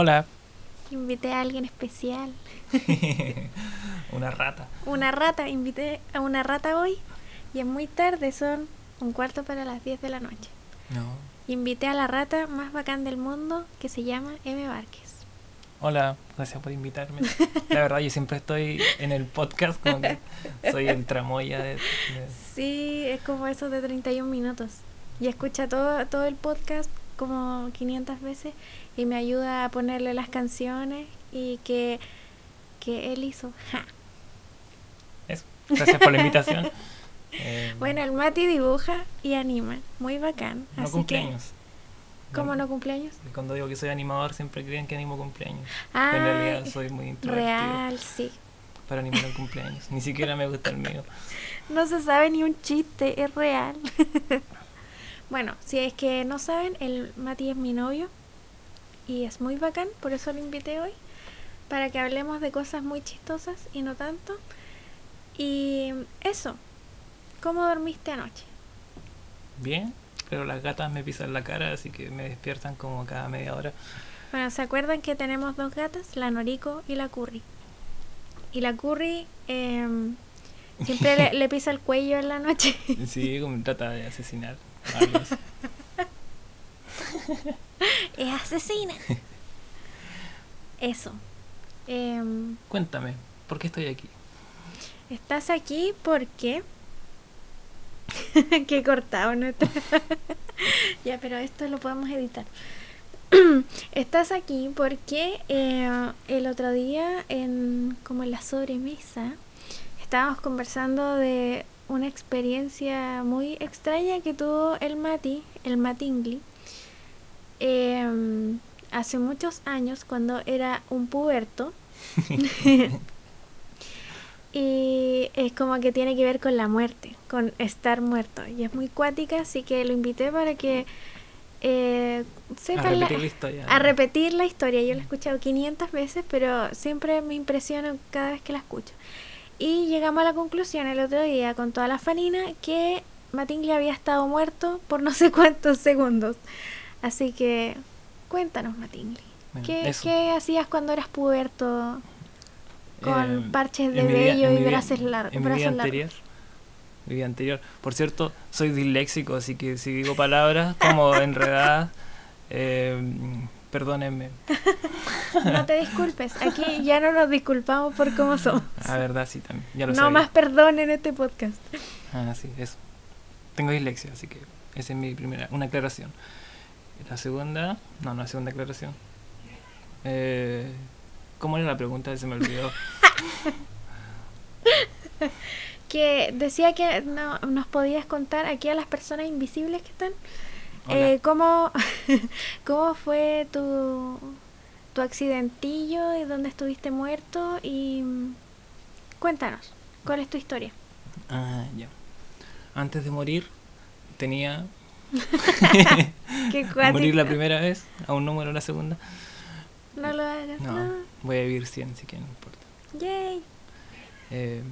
Hola. Invité a alguien especial. una rata. Una rata, invité a una rata hoy y es muy tarde, son un cuarto para las 10 de la noche. No. Invité a la rata más bacán del mundo que se llama M. Várquez. Hola, gracias por invitarme. La verdad, yo siempre estoy en el podcast como que soy el tramoya de, Sí, es como eso de 31 minutos. Y escucha todo, todo el podcast como 500 veces y me ayuda a ponerle las canciones y que, que él hizo. Eso, gracias por la invitación. Eh, bueno, el Mati dibuja y anima, muy bacán. No así cumpleaños. ¿Cómo no cumpleaños? Cuando digo que soy animador siempre creen que animo cumpleaños. Ah, en realidad soy muy introvertido. Real, sí. Para animar un cumpleaños. Ni siquiera me gusta el mío. No se sabe ni un chiste, es real. bueno, si es que no saben, el Mati es mi novio y es muy bacán, por eso lo invité hoy, para que hablemos de cosas muy chistosas y no tanto. Y eso, ¿cómo dormiste anoche? Bien, pero las gatas me pisan la cara, así que me despiertan como cada media hora. Bueno, ¿se acuerdan que tenemos dos gatas? La Noriko y la Curry. Y la Curry eh, siempre le, le, pisa el cuello en la noche. Sí, como trata de asesinar. es asesina. Eso. Eh, Cuéntame, ¿por qué estoy aquí? Estás aquí porque... que cortado, ¿no? ya, pero esto lo podemos editar. Estás aquí porque eh, el otro día, en como en la sobremesa, estábamos conversando de una experiencia muy extraña que tuvo el Mati, el Matingli, eh, hace muchos años cuando era un puberto. y es como que tiene que ver con la muerte, con estar muerto. Y es muy cuática, así que lo invité para que eh, sepan a repetir la, la historia. A repetir la historia. Yo la he escuchado 500 veces, pero siempre me impresiona cada vez que la escucho. Y llegamos a la conclusión el otro día con toda la falina que Matingly había estado muerto por no sé cuántos segundos. Así que cuéntanos, Matingly. Bueno, ¿Qué, eso. ¿Qué, hacías cuando eras puberto con Eh, parches de vello y brazos, lar En mi vida largos? anterior. Mi vida anterior. Por cierto, soy disléxico, así que si digo palabras como enredadas, eh, perdónenme. No te disculpes. Aquí ya no nos disculpamos por cómo somos. La verdad, sí, también. Ya lo No sabía. más perdón en este podcast. Ah, sí, eso. Tengo dislexia, así que esa es mi primera, una aclaración. La segunda, no, no, la segunda aclaración. Eh, ¿Cómo era la pregunta? Se me olvidó. Que decía que no, nos podías contar aquí a las personas invisibles que están. Eh, ¿cómo, ¿Cómo fue tu, tu accidentillo y dónde estuviste muerto? Y mm, cuéntanos, ¿cuál es tu historia? Ah, ya. Antes de morir, tenía. Qué morir la primera vez, aún no muero la segunda. No lo hagas. No, No. voy a vivir 100, así que no importa. Yay. Eh,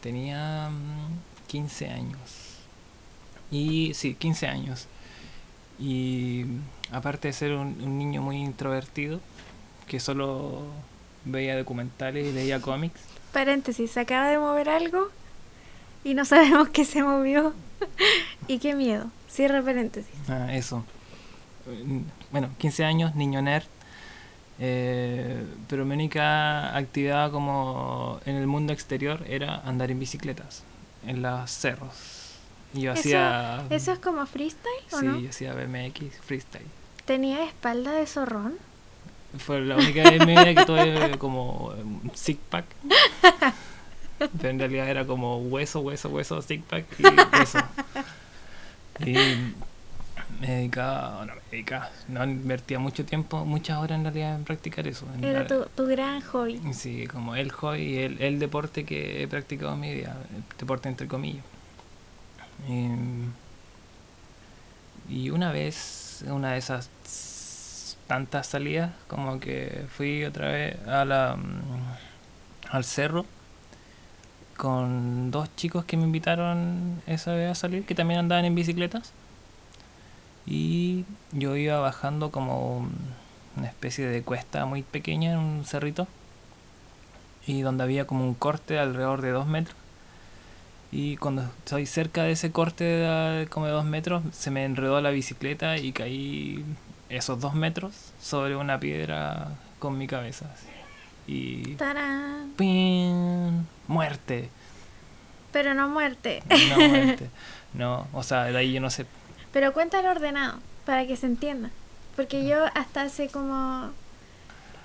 tenía mm, 15 años. Y sí, 15 años. Y mm, aparte de ser un, un niño muy introvertido, que solo veía documentales y leía cómics, Paréntesis, se acaba de mover algo y no sabemos qué se movió. y qué miedo. Cierra paréntesis. ah, eso. Eh, Bueno, 15 años, niño nerd. eh, pero mi única actividad como en el mundo exterior era andar en bicicletas, en los cerros. Y yo Eso- hacía... ¿Eso es como freestyle o Sí, no? yo hacía BMX, freestyle. ¿Tenía espalda de zorrón? Fue la única vez en mi vida que tuve como un six pack. Pero en realidad era como hueso, hueso, hueso, six pack y hueso. Y me dedicaba, no me dedicaba, no invertía mucho tiempo, muchas horas en realidad en practicar eso. en Era la- tu, tu gran hobby. Sí, como el hobby y el, el deporte que he practicado en mi vida, el deporte entre comillas. Em, y una vez, una de esas tantas salidas, como que fui otra vez a la, mm, al cerro con dos chicos que me invitaron esa vez a salir, que también andaban en bicicletas. Y yo iba bajando como una especie de cuesta muy pequeña en un cerrito y donde había como un corte alrededor de dos metros. Y cuando estoy cerca de ese corte de como dos metros, se me enredó la bicicleta y caí esos dos metros sobre una piedra con mi cabeza. Y... ¡Tarán! ¡pin! ¡Muerte! Pero no muerte. No, muerte. No, o sea, de ahí yo no sé. Pero cuéntalo ordenado, para que se entienda. Porque yo hasta hace como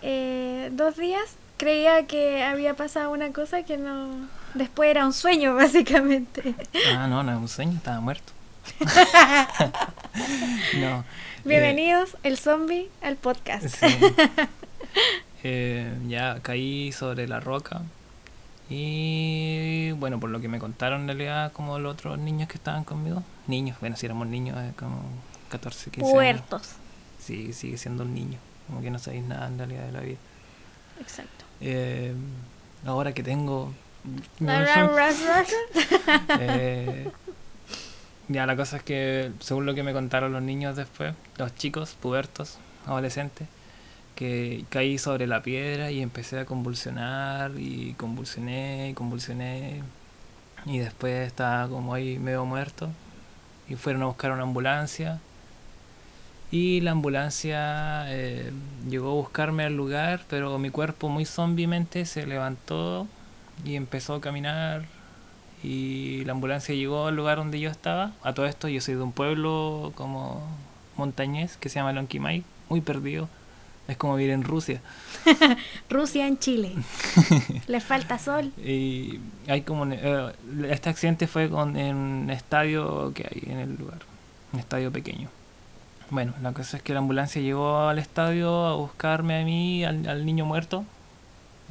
eh, dos días creía que había pasado una cosa que no... Después era un sueño, básicamente. Ah, no, no es un sueño, estaba muerto. no. Bienvenidos, el zombie, al podcast. Sí. Eh, ya caí sobre la roca. Y bueno, por lo que me contaron en realidad, como los otros niños que estaban conmigo, niños, bueno, si éramos niños, eh, como 14, 15 años. Puertos. Sí, sigue siendo un niño, como que no sabéis nada en realidad de la vida. Exacto. Eh, ahora que tengo. Eh, ya, la cosa es que, según lo que me contaron los niños después, los chicos, pubertos, adolescentes, que caí sobre la piedra y empecé a convulsionar y convulsioné y convulsioné. Y después estaba como ahí medio muerto. Y fueron a buscar una ambulancia. Y la ambulancia eh, llegó a buscarme al lugar pero mi cuerpo muy zombiemente se levantó y empezó a caminar. Y la ambulancia llegó al lugar donde yo estaba. A todo esto yo soy de un pueblo como montañés que se llama Lonquimay muy perdido es como vivir en Rusia. Rusia en Chile. Le falta sol. Y hay como. eh, este accidente fue con, en un estadio que hay en el lugar. Un estadio pequeño. Bueno, la cosa es que la ambulancia llegó al estadio a buscarme a mí, al, al niño muerto.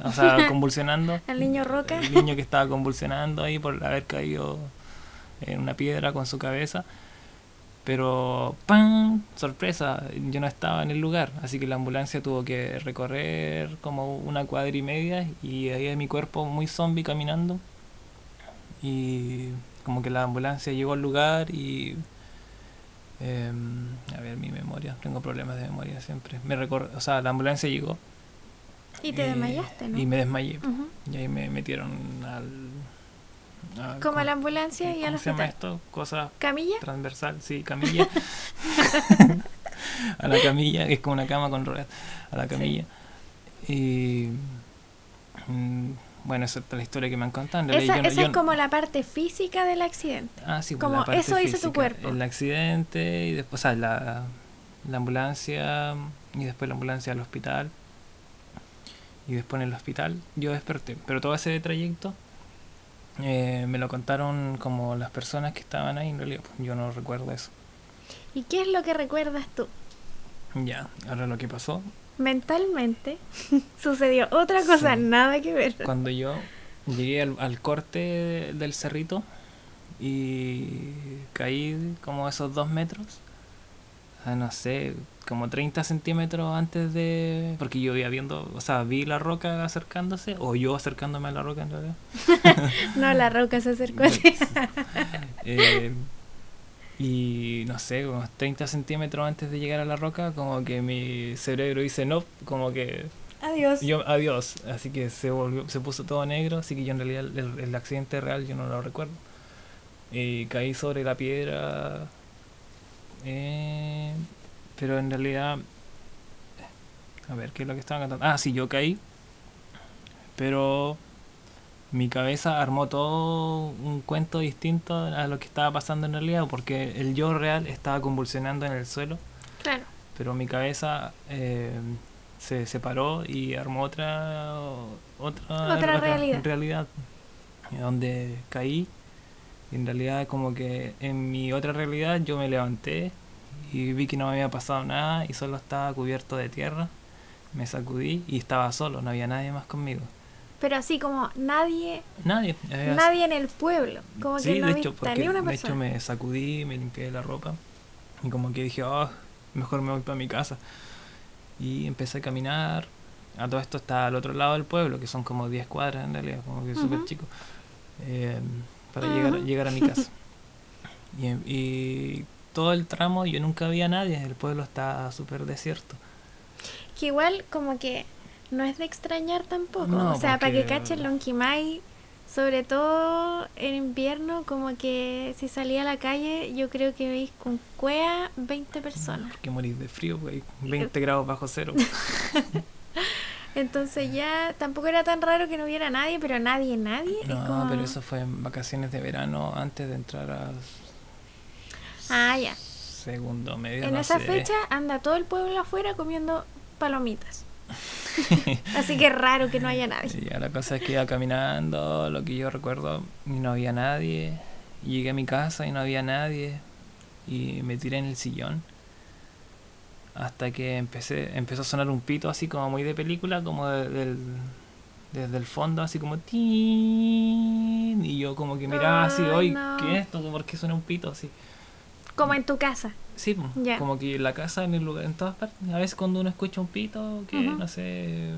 O sea, convulsionando. Al niño Roca. El niño que estaba convulsionando ahí por haber caído en una piedra con su cabeza. Pero, ¡pam! Sorpresa, yo no estaba en el lugar, así que la ambulancia tuvo que recorrer como una cuadra y media y ahí mi cuerpo muy zombie caminando. Y como que la ambulancia llegó al lugar y... em, a ver, mi memoria, tengo problemas de memoria siempre. Me recor- o sea, la ambulancia llegó. Y te eh, desmayaste, ¿no? Y me desmayé. Y ahí me metieron al... a- Como a la ¿cómo- ambulancia y al ¿Cómo se llama hospital. esto? Cosas ¿Camilla? transversal, sí, camilla. a la camilla, es como una cama con ruedas, a la Sí. camilla. Y mm, bueno, esa es la historia que me han contado. Esa, realidad yo no- esa yo es como la parte física del accidente. Ah, sí, pues, como la parte eso hizo tu física, cuerpo. El accidente y después, o sea, la, la ambulancia y después la ambulancia al hospital. Y después en el hospital yo desperté. Pero todo ese trayecto eh, me lo contaron como las personas que estaban ahí. En realidad, pues, yo no recuerdo eso. ¿Y qué es lo que recuerdas tú? Ya, ahora lo que pasó Mentalmente sucedió otra cosa, Sí. nada que ver. cuando yo llegué al, al corte del cerrito y caí como esos dos metros, a no sé, como 30 centímetros antes de... Porque yo iba viendo, o sea, vi la roca acercándose, o yo acercándome a la roca en realidad. No, la roca se acercó a ti. Eh, y no sé, unos 30 centímetros antes de llegar a la roca, como que mi cerebro dice no, como que Adiós. yo adiós, así que se volvió, se puso todo negro, así que yo en realidad el, el accidente real yo no lo recuerdo. Y caí sobre la piedra, eh, pero en realidad, a ver, ¿qué es lo que estaban cantando? Ah, sí, yo caí, pero mi cabeza armó todo un cuento distinto a lo que estaba pasando en realidad, porque el yo real estaba convulsionando en el suelo Claro. pero mi cabeza eh, se separó y armó otra otra, Otra realidad. realidad, donde caí y en realidad como que en mi otra realidad yo me levanté y vi que no me había pasado nada y solo estaba cubierto de tierra me sacudí y estaba solo no había nadie más conmigo Pero así como nadie, nadie había- nadie en el pueblo. Como Sí, que no de hecho, porque ni una de hecho persona. me sacudí, me limpié la ropa y como que dije, oh, mejor me voy para mi casa. Y empecé a caminar. A todo esto está al otro lado del pueblo, que son como 10 cuadras en realidad, como que súper Ujú. chico, eh, para llegar, Ujú. llegar a mi casa. y, y todo el tramo yo nunca vi a nadie, el pueblo está súper desierto. Que igual como que no es de extrañar tampoco. No, o sea, para que porque- cachen Lonquimay, sobre todo en invierno, como que si salía a la calle, yo creo que veis con cuea 20 personas. Porque morís de frío, güey. 20 grados bajo cero. Entonces ya tampoco era tan raro que no hubiera nadie, pero nadie, nadie. No, como- pero eso fue en vacaciones de verano antes de entrar a Ah, ya. segundo medio. En no esa sé. fecha anda todo el pueblo afuera comiendo palomitas. Así que es raro que no haya nadie. Y ya la cosa es que iba caminando, lo que yo recuerdo, y no había nadie. Llegué a mi casa y no había nadie. Y me tiré en el sillón. Hasta que empecé, empezó a sonar un pito así como muy de película, como de- del, desde el fondo, así como tin. Y yo como que miraba así, oye, no. ¿qué es esto? ¿Por qué suena un pito así? Como en tu casa. Sí, como que en la casa, en el lugar, en todas partes. A veces cuando uno escucha un pito, que no sé,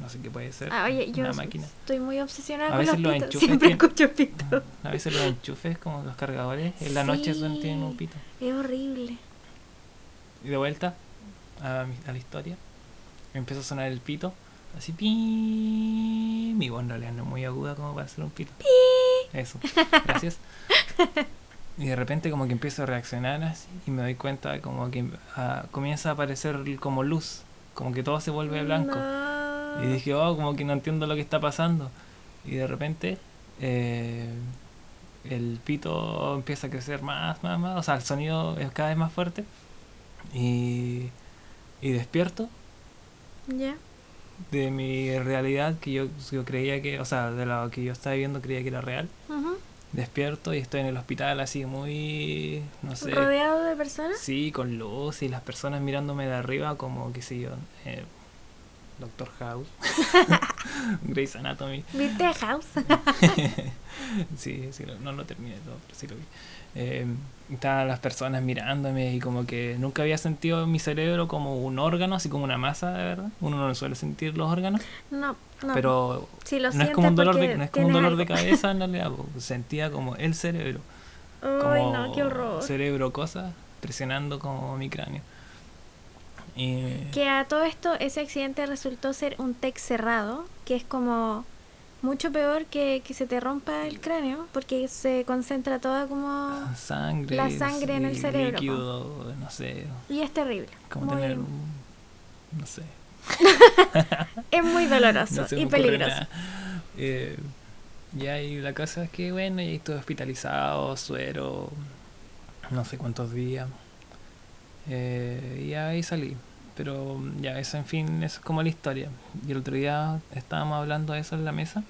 no sé qué puede ser. Ah, oye, yo una máquina. estoy muy obsesionada A con veces los los pitos. enchufes Siempre tienen- escucho pitos. A veces los enchufes, como los cargadores, en la noche suelen tienen un pito. Es horrible. Y de vuelta a, la historia, empieza a sonar el pito, así pi. Mi voz en realidad no es muy aguda como para hacer un pito. Eso, gracias. Y de repente como que empiezo a reaccionar así y me doy cuenta como que ah, comienza a aparecer como luz, como que todo se vuelve blanco. No. Y dije, oh, como que no entiendo lo que está pasando. Y de repente eh, el pito empieza a crecer más, más, más. O sea, el sonido es cada vez más fuerte. Y, y despierto Ya. de mi realidad que yo, yo creía que, o sea, de lo que yo estaba viendo creía que era real. Ujú. Despierto y estoy en el hospital así muy, no sé. Rodeado de personas. Sí, con luz y las personas mirándome de arriba como, qué sé yo, eh, Doctor House, Grey's Anatomy. ¿Viste House? sí, sí, lo- no lo terminé todo, pero sí lo vi. Eh, estaban las personas mirándome y como que nunca había sentido mi cerebro como un órgano, así como una masa, de verdad. Uno no suele sentir los órganos, No, no. pero si lo no es como un dolor de, no es como un dolor de cabeza en realidad, sentía como el cerebro, Ay, como no, qué horror. cerebro cosa presionando como mi cráneo. Y Que a todo esto ese accidente resultó ser un TEC cerrado, que es como mucho peor que, que se te rompa el cráneo, porque se concentra toda como... sangre, La sangre en el cerebro, po. líquido, no sé, Y es terrible. como Muy- tener un, no sé, Es muy doloroso no y peligroso. Eh, ya y la cosa es que bueno, ya estuve hospitalizado, suero, no sé cuántos días. Eh, y ahí salí. Pero ya, eso en fin, eso es como la historia. Y el otro día estábamos hablando de eso en la mesa.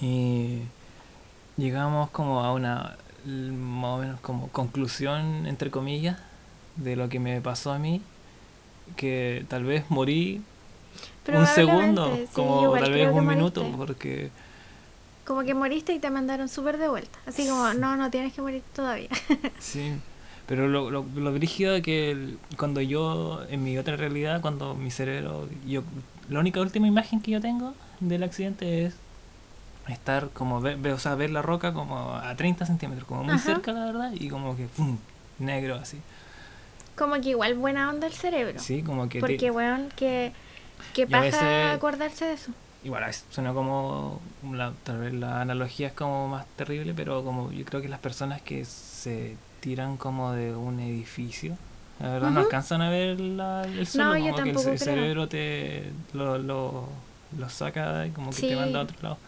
Y llegamos como a una más o menos como conclusión, entre comillas, de lo que me pasó a mí. Que tal vez morí un segundo, sí, como tal vez un minuto, moriste. porque Como que moriste y te mandaron súper de vuelta. Así como, no, no tienes que morir todavía. sí. Pero lo, lo, lo brígido es que el- cuando yo, en mi otra realidad, cuando mi cerebro, yo, la única última imagen que yo tengo del accidente es estar como, ver, o sea, ver la roca como a 30 centímetros, como muy Ajá. cerca, la verdad, y como que, ¡pum! negro así. Como que igual buena onda el cerebro. Sí, como que... te- Porque, weón, que, que Y a paja veces- acordarse de eso. Igual suena como la, tal vez la analogía es como más terrible, pero como yo creo que las personas que se tiran como de un edificio, la verdad no Ujú. alcanzan a ver la, el suelo, No, como que el, cerebro te lo, lo, lo saca y como que te manda a otro lado.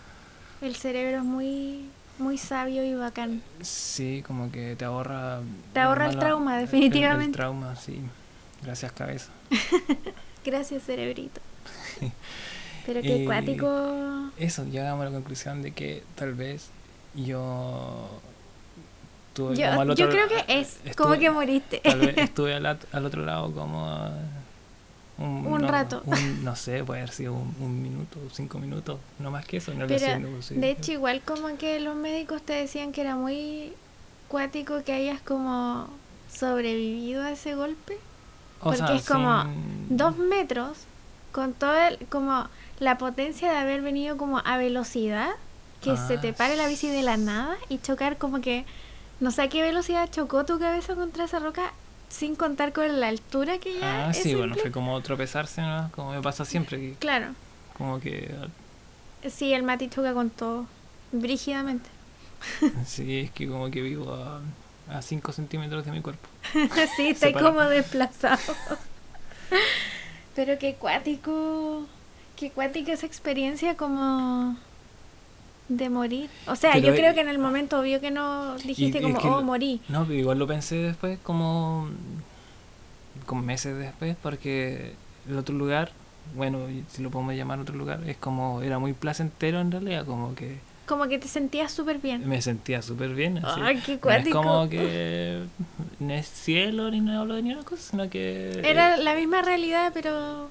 El cerebro es muy, muy sabio y bacán. Sí, como que te ahorra... Te ahorra el mala- trauma, el- el definitivamente. trauma, sí. Gracias cabeza. Gracias, cerebrito. Pero qué Y- cuático. Eso, llegamos a la conclusión de que tal vez yo... Estuve Yo, como al yo otro creo la- que es estuve- como que moriste. Tal vez estuve al, al otro lado como ah, un, Un no, rato. un- no sé, puede haber sido un, un minuto, cinco minutos, no más que eso. No Pero. De hecho, igual como que los médicos te decían que era muy cuático que hayas como sobrevivido a ese golpe. O porque sea, es como sin- Dos metros con toda el- como la potencia de haber venido como a velocidad, que se Ah, te pare la bici de la nada y chocar como que no sé a qué velocidad chocó tu cabeza contra esa roca sin contar con la altura que ya. Ah, sí, bueno, fue como tropezarse, ¿no? Como me pasa siempre, que Claro. como que... Sí, el Mati choca con todo. Brígidamente. Sí, es que como que vivo a 5 centímetros de mi cuerpo. sí, está Separa- como desplazado. Pero qué cuático. Qué cuática esa experiencia como. De morir. O sea, Pero yo creo que en el momento obvio que no dijiste y como, es que oh, morí. No, pero igual lo pensé después, como, como meses después, porque el otro lugar, bueno, si lo podemos llamar otro lugar, es como, era muy placentero en realidad, como que Como que te sentías súper bien. me sentía súper bien. así. Ay, qué No es como que no es cielo ni no hablo de ni una cosa, sino que... Era la misma realidad, pero.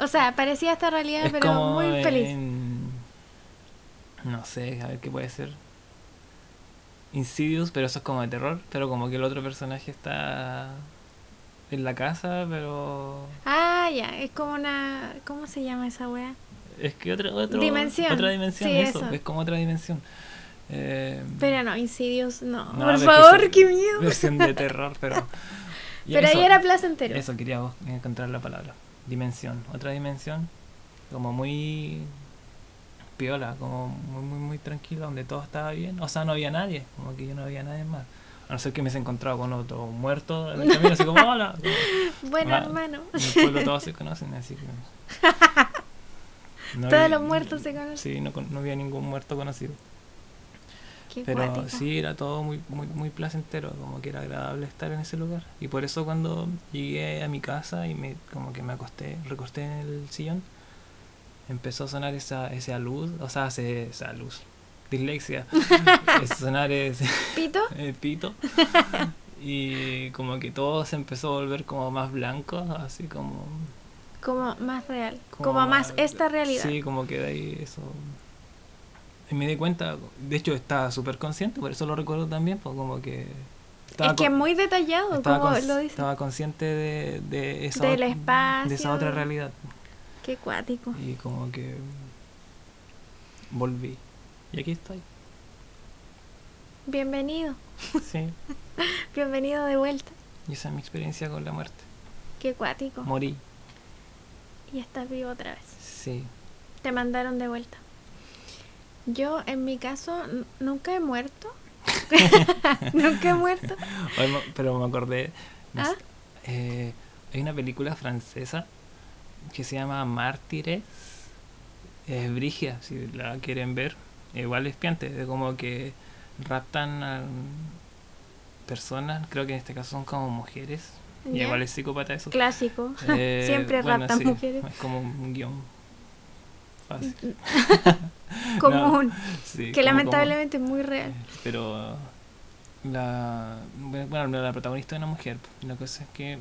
O sea, parecía esta realidad, pero muy feliz. en- no sé, a ver qué puede ser. Insidious, pero eso es como de terror, pero como que el otro personaje está en la casa, pero Ah, ya, es como una. ¿Cómo se llama esa wea? es que otra otro, Dimensión. otra dimensión, Sí, eso, eso. es como otra dimensión. Eh, Pero no, Insidious, no. no, Por que favor, qué miedo. Versión de terror, pero. Pero ahí eso- era placentero. Eso quería encontrar la palabra. Dimensión. Otra dimensión. Como muy piola, como muy, muy, muy tranquila, donde todo estaba bien. O sea, no había nadie. Como que yo no había nadie más. A no ser que me hubiese encontrado con otro muerto en el camino, así como, hola. Como, Bueno, Ah, hermano. en el pueblo todos se conocen, así que. no Todos había- los muertos se conocen. Sí, no, no había ningún muerto conocido. Qué Pero cuático. sí, era todo muy, muy, muy placentero, como que era agradable estar en ese lugar. Y por eso cuando llegué a mi casa y me como que me acosté, recosté en el sillón, empezó a sonar esa, esa luz, o sea, ese- esa luz, dislexia, sonar ese ¿Pito? el pito. Y como que todo se empezó a volver como más blanco, así como... Como más real. Como, más esta realidad. Sí, como que de ahí eso... Y me di cuenta, de hecho estaba súper consciente, por eso lo recuerdo también, pues como que... es que muy detallado, como lo dice. estaba consciente de, de esa Del espacio. de esa otra realidad. Qué cuático. Y como que volví. Y aquí estoy. Bienvenido. Sí. Bienvenido de vuelta. Y esa es mi experiencia con la muerte. Qué cuático. Morí. Y estás vivo otra vez. Sí. Te mandaron de vuelta. Yo, en mi caso, nunca he muerto. nunca he muerto. Pero me acordé. no ¿Ah? sé, eh, hay una película francesa que se llama Mártires. Es brigia, si la quieren ver. Igual es piante, de como que raptan a personas, creo que en este caso son como mujeres. Y igual es psicópata eso. Clásico. Eh, Siempre bueno, raptan sí, mujeres. Es como un guion fácil. Común. Sí, que como- lamentablemente es muy real. eh, pero la bueno la protagonista es una mujer la cosa es que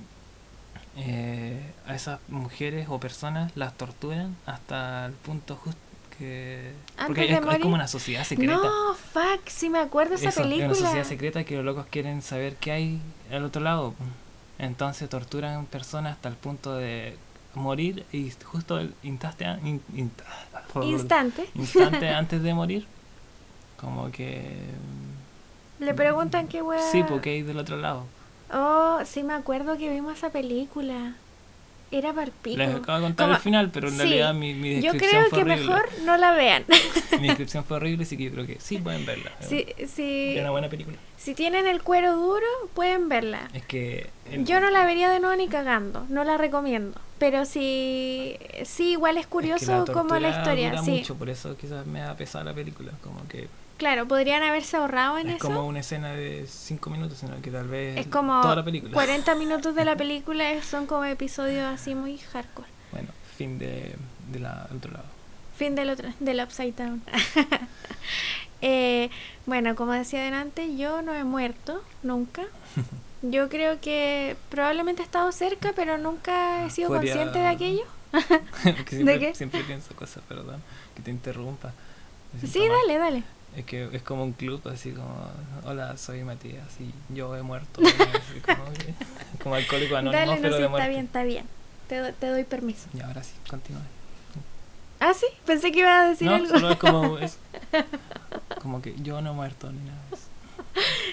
eh, a esas mujeres o personas las torturan hasta el punto justo que porque es, como una sociedad secreta No, fuck, sí me acuerdo esa Eso, es película. una sociedad secreta que los locos quieren saber qué hay al otro lado entonces torturan personas hasta el punto de morir y justo el instante in- in- Instante. instante antes de morir como que Le preguntan qué wea. Sí, porque hay del otro lado. Oh, sí me acuerdo que vimos esa película. Era Parpico. Les acabo de contar Como- el final, pero en sí, realidad mi, mi Yo descripción creo fue que horrible. mejor no la vean. Mi descripción fue horrible, así que yo creo que sí pueden verla. si, si, Es una buena película. si tienen el cuero duro, pueden verla. Es que... el- Yo no la vería de nuevo ni cagando, no la recomiendo. Pero sí, sí igual es es que curioso como la historia. dura Sí, mucho, por eso quizás me da pesar la película. Como que claro, podrían haberse ahorrado en es eso. como una escena de 5 minutos, sino que tal vez Es como toda la película. 40 minutos de la película es- son como episodios así muy hardcore. Bueno, fin de, de la del otro lado. Fin del otro, del Upside Down. Eh, bueno, como decía delante, yo no he muerto, nunca. Yo creo que probablemente he estado cerca, pero nunca he sido Podría- consciente de aquello. Siempre, qué? siempre pienso cosas, perdón, que te interrumpa. Sí, mal. dale, dale. Es que es como un club, así como, hola, soy Matías y yo he muerto. como, como alcohólico anónimo, Dale, no pero sé, de está muerte. bien, está bien. Te, do- te doy permiso. Y ahora sí, continúa. Ah, sí, pensé que iba a decir No, algo. solo es como, es como que yo no he muerto ni nada. eso.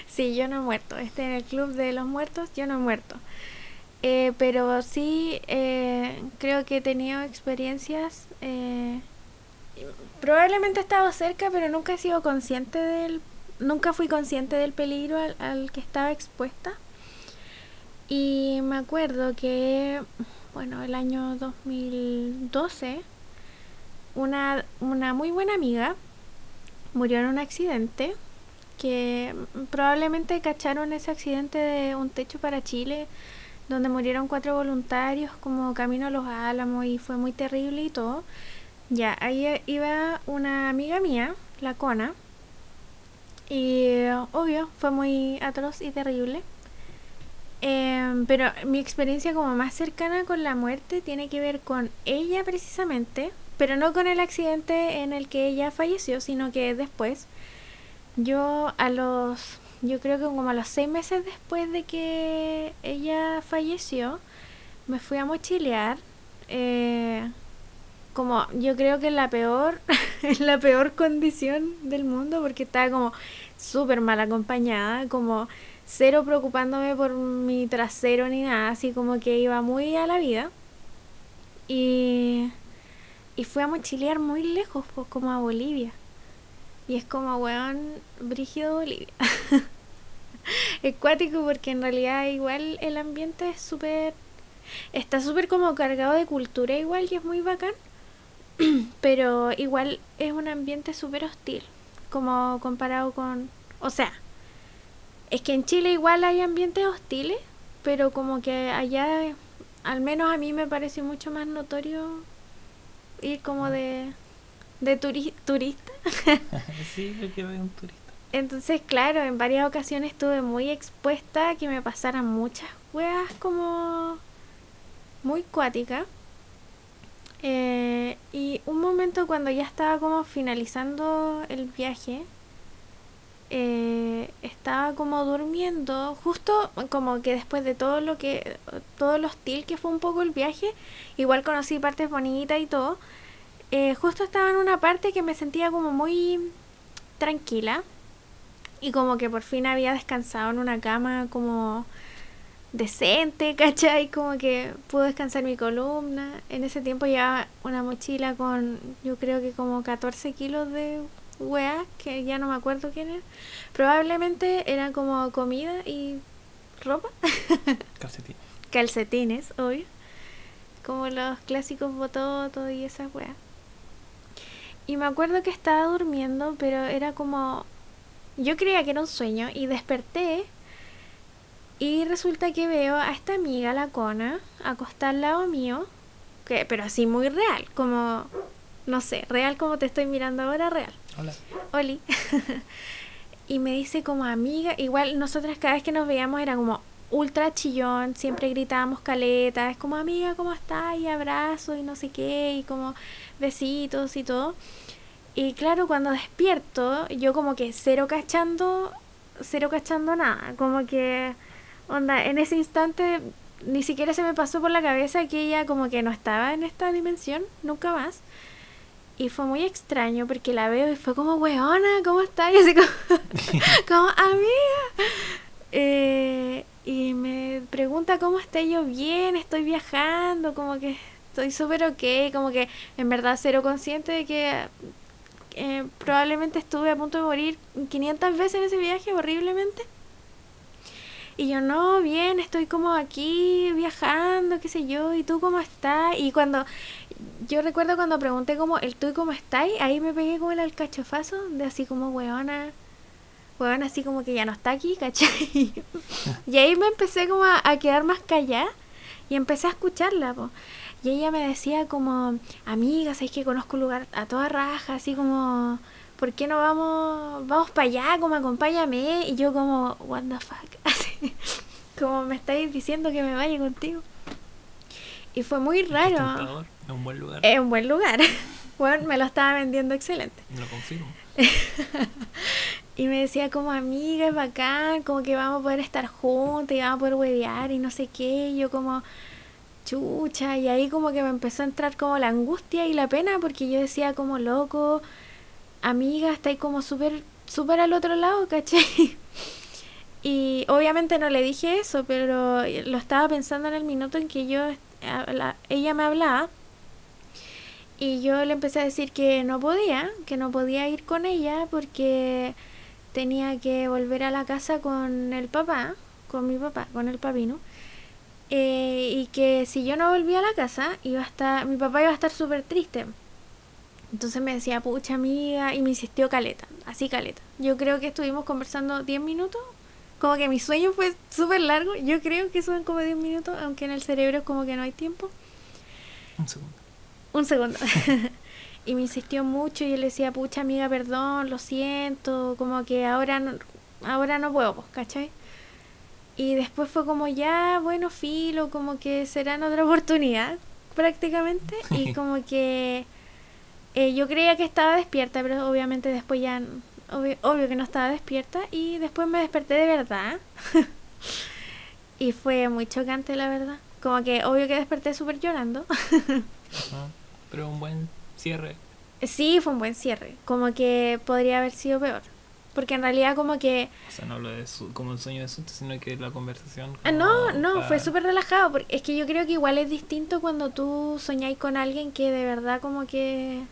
sí, yo no he muerto. Este en el club de los muertos, yo no he muerto. Eh, pero sí eh, creo que he tenido experiencias. Eh, probablemente he estado cerca, pero nunca he sido consciente del. Nunca fui consciente del peligro al, al que estaba expuesta. Y me acuerdo que, bueno, el año 2012, una, una muy buena amiga murió en un accidente que probablemente cacharon ese accidente de un techo para Chile donde murieron cuatro voluntarios como camino a los álamos y fue muy terrible y todo. Ya, ahí iba una amiga mía, la Cona, y obvio, fue muy atroz y terrible. Em, pero mi experiencia como más cercana con la muerte tiene que ver con ella precisamente, pero no con el accidente en el que ella falleció, sino que después, yo a los, yo creo que como a los seis meses después de que ella falleció, me fui a mochilear. Eh, como yo creo que en la peor, en la peor condición del mundo, porque estaba como súper mal acompañada, como cero preocupándome por mi trasero ni nada, así como que iba muy a la vida. Y, y fui a mochilear muy lejos, pues como a Bolivia. Y es como, weón, brígido Bolivia. es cuático porque en realidad igual el ambiente es súper... Está súper como cargado de cultura igual y es muy bacán. Pero igual es un ambiente súper hostil. Como comparado con... O sea, es que en Chile igual hay ambientes hostiles, pero como que allá, al menos a mí me parece mucho más notorio ir como de, de turista. sí, yo quiero un turista. Entonces, claro, en varias ocasiones estuve muy expuesta a que me pasaran muchas weas como muy cuáticas. Eh, y un momento cuando ya estaba como finalizando el viaje, eh, estaba como durmiendo, justo como que después de todo lo que, todo lo hostil que fue un poco el viaje, igual conocí partes bonitas y todo, eh, justo estaba en una parte que me sentía como muy tranquila y como que por fin había descansado en una cama como decente, ¿cachai? Como que pude descansar mi columna. En ese tiempo llevaba una mochila con yo creo que como 14 kilos de weas que ya no me acuerdo quién era. Probablemente eran como comida y ropa. Calcetines. Calcetines, obvio. Como los clásicos bototos y esas weas. Y me acuerdo que estaba durmiendo, pero era como... Yo creía que era un sueño y desperté y resulta que veo a esta amiga, la Cona, acostada al lado mío, que, pero así muy real, como, no sé, real como te estoy mirando ahora, real. Hola. Oli. y me dice como amiga, igual nosotras cada vez que nos veíamos era como ultra chillón, siempre gritábamos caleta, es como amiga, ¿cómo estás? Y abrazos y no sé qué, y como besitos y todo. Y claro, cuando despierto, yo como que cero cachando, cero cachando nada, como que, onda, en ese instante ni siquiera se me pasó por la cabeza que ella como que no estaba en esta dimensión, nunca más. Y fue muy extraño porque la veo y fue como, weona, ¿cómo estás? Y así como, como amiga. Eh, y me pregunta cómo estoy yo bien, estoy viajando, como que estoy súper ok, como que en verdad cero consciente de que eh, probablemente estuve a punto de morir 500 veces en ese viaje horriblemente. Y yo, no, bien, estoy como aquí viajando, qué sé yo, ¿y tú cómo estás? Y cuando, yo recuerdo cuando pregunté como, ¿el tú cómo estás? Ahí me pegué como el alcachofazo de así como, weona, weona, así como que ya no está aquí, ¿cachai? y ahí me empecé como a, quedar más callada y empecé a escucharla, po. Y ella me decía como, amiga, ¿sabes que conozco un lugar a toda raja? Así como, ¿por qué no vamos, vamos para allá? Como acompáñame. Y yo como, what the fuck. Así, como me estáis diciendo que me vaya contigo. Y fue muy raro. Es un buen lugar. Es un buen lugar. bueno, me lo estaba vendiendo excelente. Lo confirmo. y me decía como amiga, es bacán, como que vamos a poder estar juntos y vamos a poder huevear y no sé qué. Y yo como, chucha, y ahí como que me empezó a entrar como la angustia y la pena porque yo decía como loco, amiga, está ahí como súper, súper al otro lado, ¿cachai? Y obviamente no le dije eso, pero lo estaba pensando en el minuto en que yo ella me hablaba y yo le empecé a decir que no podía, que no podía ir con ella porque tenía que volver a la casa con el papá, con mi papá, con el papino. Eh, y que si yo no volvía a la casa, iba a estar, mi papá iba a estar súper triste. Entonces me decía, pucha amiga, y me insistió caleta, así caleta. Yo creo que estuvimos conversando 10 minutos, como que mi sueño fue súper largo, yo creo que son como 10 minutos, aunque en el cerebro como que no hay tiempo. Un segundo un segundo. y me insistió mucho y yo le decía, pucha amiga, perdón, lo siento, como que ahora no, ahora no puedo, pues, ¿cachai? Y después fue como ya, bueno, filo, como que será en otra oportunidad, prácticamente. Y como que eh, yo creía que estaba despierta, pero obviamente después ya, obvio, obvio que no estaba despierta. Y después me desperté de verdad. y fue muy chocante, la verdad. Como que obvio que desperté súper llorando pero un buen cierre. Sí, fue un buen cierre. Como que podría haber sido peor. Porque en realidad como que... O sea, no hablo de como un sueño de susto, sino que la conversación... Ah, no, no, fue súper relajado. Porque es que yo creo que igual es distinto cuando tú soñáis con alguien que de verdad como que...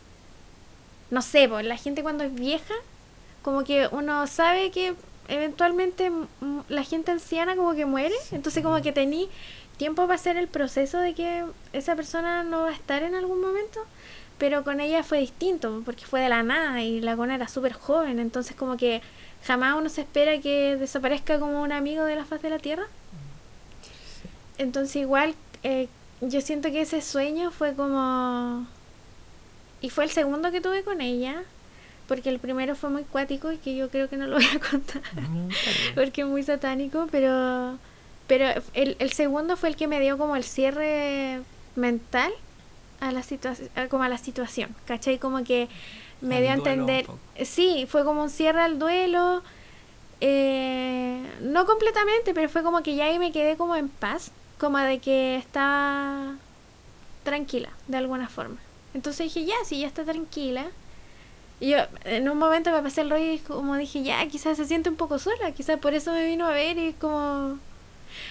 No sé, pues la gente cuando es vieja, como que uno sabe que eventualmente la gente anciana como que muere. Entonces como que tení tiempo va a ser el proceso de que esa persona no va a estar en algún momento, pero con ella fue distinto, porque fue de la nada y la cona era súper joven, entonces como que jamás uno se espera que desaparezca como un amigo de la faz de la tierra. Entonces igual eh, yo siento que ese sueño fue como... Y fue el segundo que tuve con ella, porque el primero fue muy cuático y que yo creo que no lo voy a contar, porque es muy satánico, pero pero el, el segundo fue el que me dio como el cierre mental a la situación, como a la situación, ¿cachai? Como que me dio a entender, sí, fue como un cierre al duelo, eh, no completamente, pero fue como que ya ahí me quedé como en paz, como de que estaba tranquila, de alguna forma. Entonces dije, ya, si ya está tranquila. Y yo en un momento me pasé el rollo y como dije, ya, quizás se siente un poco sola, quizás por eso me vino a ver y como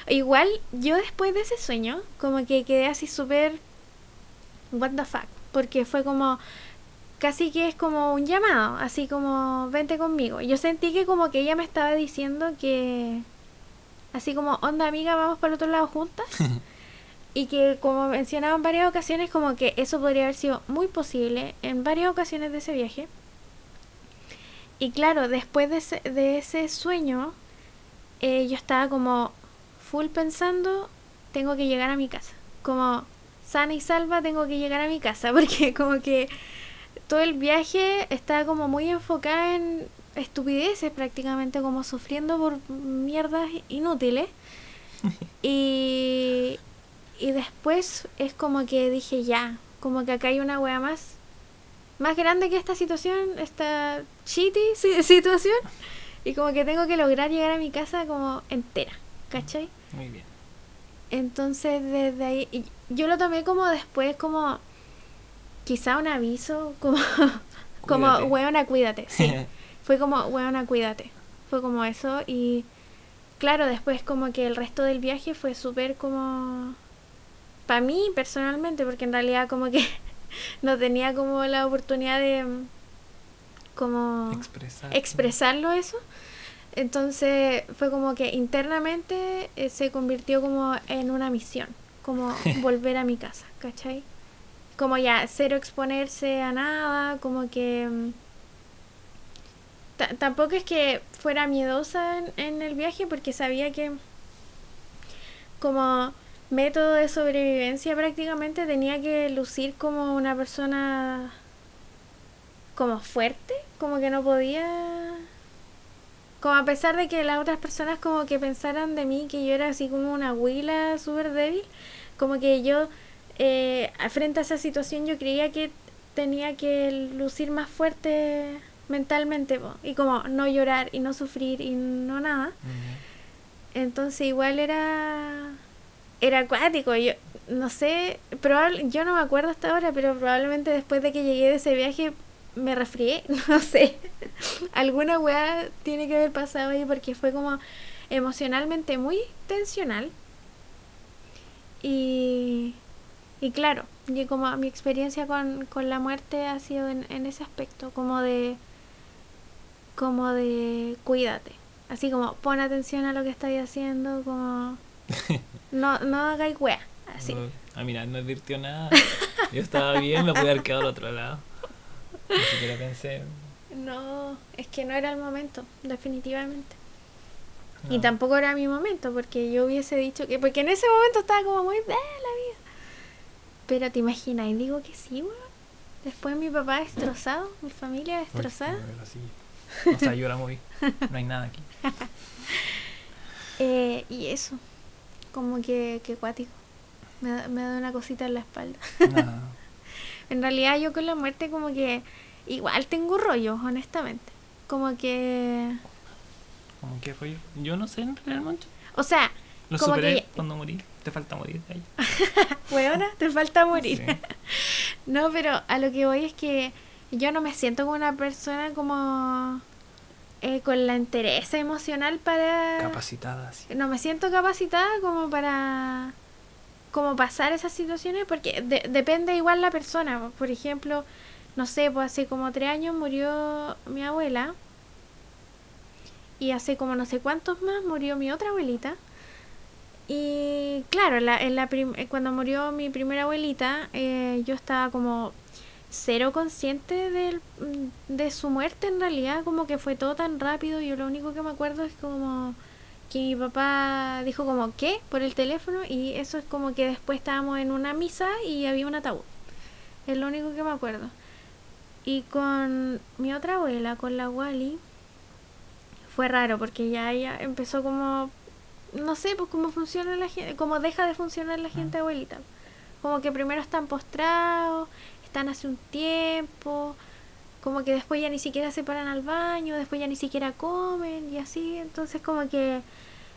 Igual, yo después de ese sueño, como que quedé así súper. What the fuck. Porque fue como. Casi que es como un llamado, así como vente conmigo. Yo sentí que como que ella me estaba diciendo que. Así como, onda amiga, vamos para el otro lado juntas. y que como mencionaba en varias ocasiones, como que eso podría haber sido muy posible en varias ocasiones de ese viaje. Y claro, después de ese, de ese sueño, eh, yo estaba como full pensando, tengo que llegar a mi casa. Como sana y salva, tengo que llegar a mi casa. Porque como que todo el viaje estaba como muy enfocada en estupideces prácticamente, como sufriendo por mierdas inútiles. y, y después es como que dije ya, como que acá hay una wea más más grande que esta situación, esta shitty situación. Y como que tengo que lograr llegar a mi casa como entera, ¿cachai? Muy bien. Entonces, desde ahí, yo lo tomé como después, como quizá un aviso, como, como, weona, cuídate. Sí, fue como, weona, cuídate. Fue como eso y claro, después como que el resto del viaje fue súper como... Para mí personalmente, porque en realidad como que no tenía como la oportunidad de como expresarlo eso. Entonces fue como que internamente eh, se convirtió como en una misión, como volver a mi casa, ¿cachai? Como ya cero exponerse a nada, como que... Mm, tampoco es que fuera miedosa en, en el viaje porque sabía que como método de sobrevivencia prácticamente tenía que lucir como una persona como fuerte, como que no podía como a pesar de que las otras personas como que pensaran de mí que yo era así como una huila súper débil, como que yo eh, frente a esa situación yo creía que tenía que lucir más fuerte mentalmente y como no llorar y no sufrir y no nada. Entonces igual era era acuático, yo no sé, probable, yo no me acuerdo hasta ahora, pero probablemente después de que llegué de ese viaje me resfrié, no sé. Alguna weá tiene que haber pasado ahí porque fue como emocionalmente muy tensional. Y, y claro, y como mi experiencia con, con la muerte ha sido en, ese aspecto, como de como de cuídate. Así como pon atención a lo que estáis haciendo, como no, no hagáis wea. Así. No, ah, mira, no advirtió nada. Yo estaba bien, me pude haber quedado al otro lado. Ni siquiera pensé. No, es que no era el momento, definitivamente. no. Y tampoco era mi momento, porque yo hubiese dicho que. Porque en ese momento estaba como muy de la vida. Pero te imaginas, y digo que sí, weón. Después mi papá destrozado, mi familia Uy, destrozada. veo así. O sea, yo la moví. No hay nada aquí. Eh, y eso, como que, que cuático. Me da, me da una cosita en la espalda. En realidad yo con la muerte como que igual tengo rollos, honestamente. Como que... ¿Cómo que rollo? Yo no sé en realidad mucho. O sea, Lo Como superé que- cuando morí. Te falta morir weona, te falta morir. Sí. No, pero a lo que voy es que yo no me siento como una persona como eh, con la entereza emocional para... Capacitada, sí. no me siento capacitada como para como pasar esas situaciones porque de- depende igual la persona por ejemplo no sé pues hace como tres años murió mi abuela y hace como no sé cuántos más murió mi otra abuelita y claro en la, en la prim- cuando murió mi primera abuelita eh, yo estaba como cero consciente del- mm, de su muerte en realidad como que fue todo tan rápido yo lo único que me acuerdo es como que mi papá dijo como ¿qué? por el teléfono y eso es como que después estábamos en una misa y había un ataúd. Es lo único que me acuerdo. Y con mi otra abuela, con la Wally, fue raro porque ya ella empezó como no sé, pues cómo funciona la gente, cómo deja de funcionar la gente abuelita. Como que primero están postrados, están hace un tiempo, como que después ya ni siquiera se paran al baño, después ya ni siquiera comen y así, entonces como que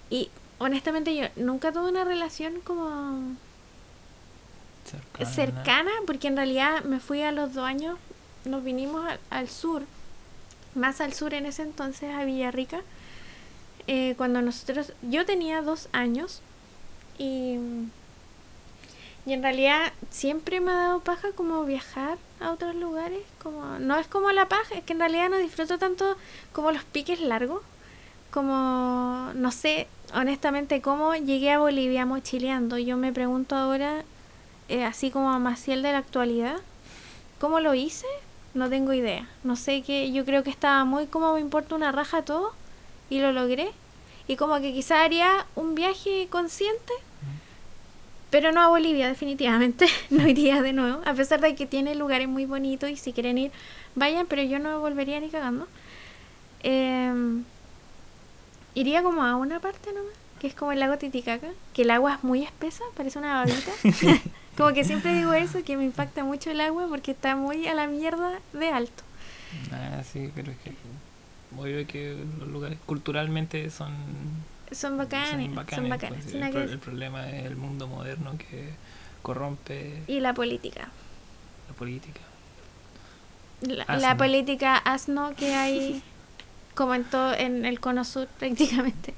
y honestamente yo nunca tuve una relación como Cercana. cercana porque en realidad me fui a los dos años, nos vinimos al, al sur, más al sur en ese entonces a Villarrica, eh, cuando nosotros, yo tenía dos años y, y en realidad siempre me ha dado paja como viajar a otros lugares, como no es como la paja, es que en realidad no disfruto tanto como los piques largos, como no sé honestamente cómo llegué a Bolivia mochileando, yo me pregunto ahora eh, así como a Maciel de la actualidad. ¿Cómo lo hice? No tengo idea. No sé qué. Yo creo que estaba muy como me importa una raja todo y lo logré. Y como que quizá haría un viaje consciente, pero no a Bolivia, definitivamente. no iría de nuevo. A pesar de que tiene lugares muy bonitos y si quieren ir, vayan, pero yo no volvería ni cagando. Em, iría como a una parte nomás, que es como el lago Titicaca, que el agua es muy espesa, parece una babita. como que siempre digo eso, que me impacta mucho el agua porque está muy a la mierda de alto. Ah, sí, pero es que. Obvio que los lugares culturalmente son. Son bacanes, son son bacanes, pues, el, pro- problema es el mundo moderno que corrompe Y la política. la política. La, la política asno que hay como en todo en el cono sur prácticamente.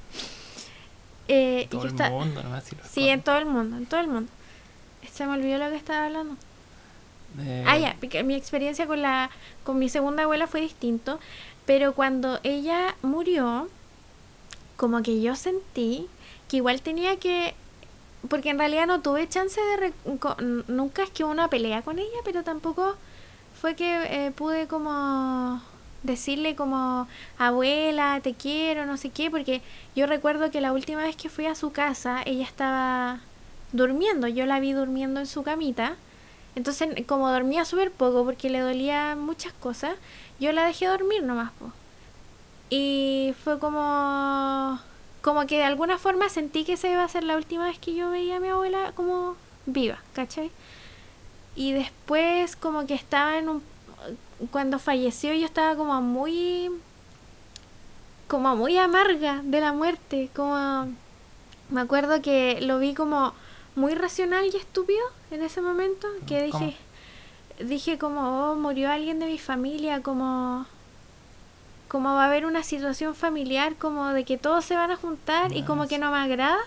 Eh, y Todo yo el mundo, nomás. Si Sí, en todo el mundo, en todo el mundo. Se me olvidó lo que estaba hablando. Eh, Ah, ya, porque mi experiencia con la con mi segunda abuela fue distinto, pero cuando ella murió, como que yo sentí que igual tenía que porque en realidad no tuve chance de nunca es que una pelea con ella, pero tampoco fue que eh, pude como decirle como abuela, te quiero, no sé qué, porque yo recuerdo que la última vez que fui a su casa, ella estaba durmiendo, yo la vi durmiendo en su camita. Entonces, como dormía súper poco porque le dolía muchas cosas, yo la dejé dormir nomás, po. Y fue como como que de alguna forma sentí que esa iba a ser la última vez que yo veía a mi abuela como viva, ¿cachai? Y después como que estaba en un cuando falleció yo estaba como muy como muy amarga de la muerte, como me acuerdo que lo vi como muy racional y estúpido en ese momento, que ¿Cómo? dije dije como oh, murió alguien de mi familia, como como va a haber una situación familiar como de que todos se van a juntar y como que no me agrada.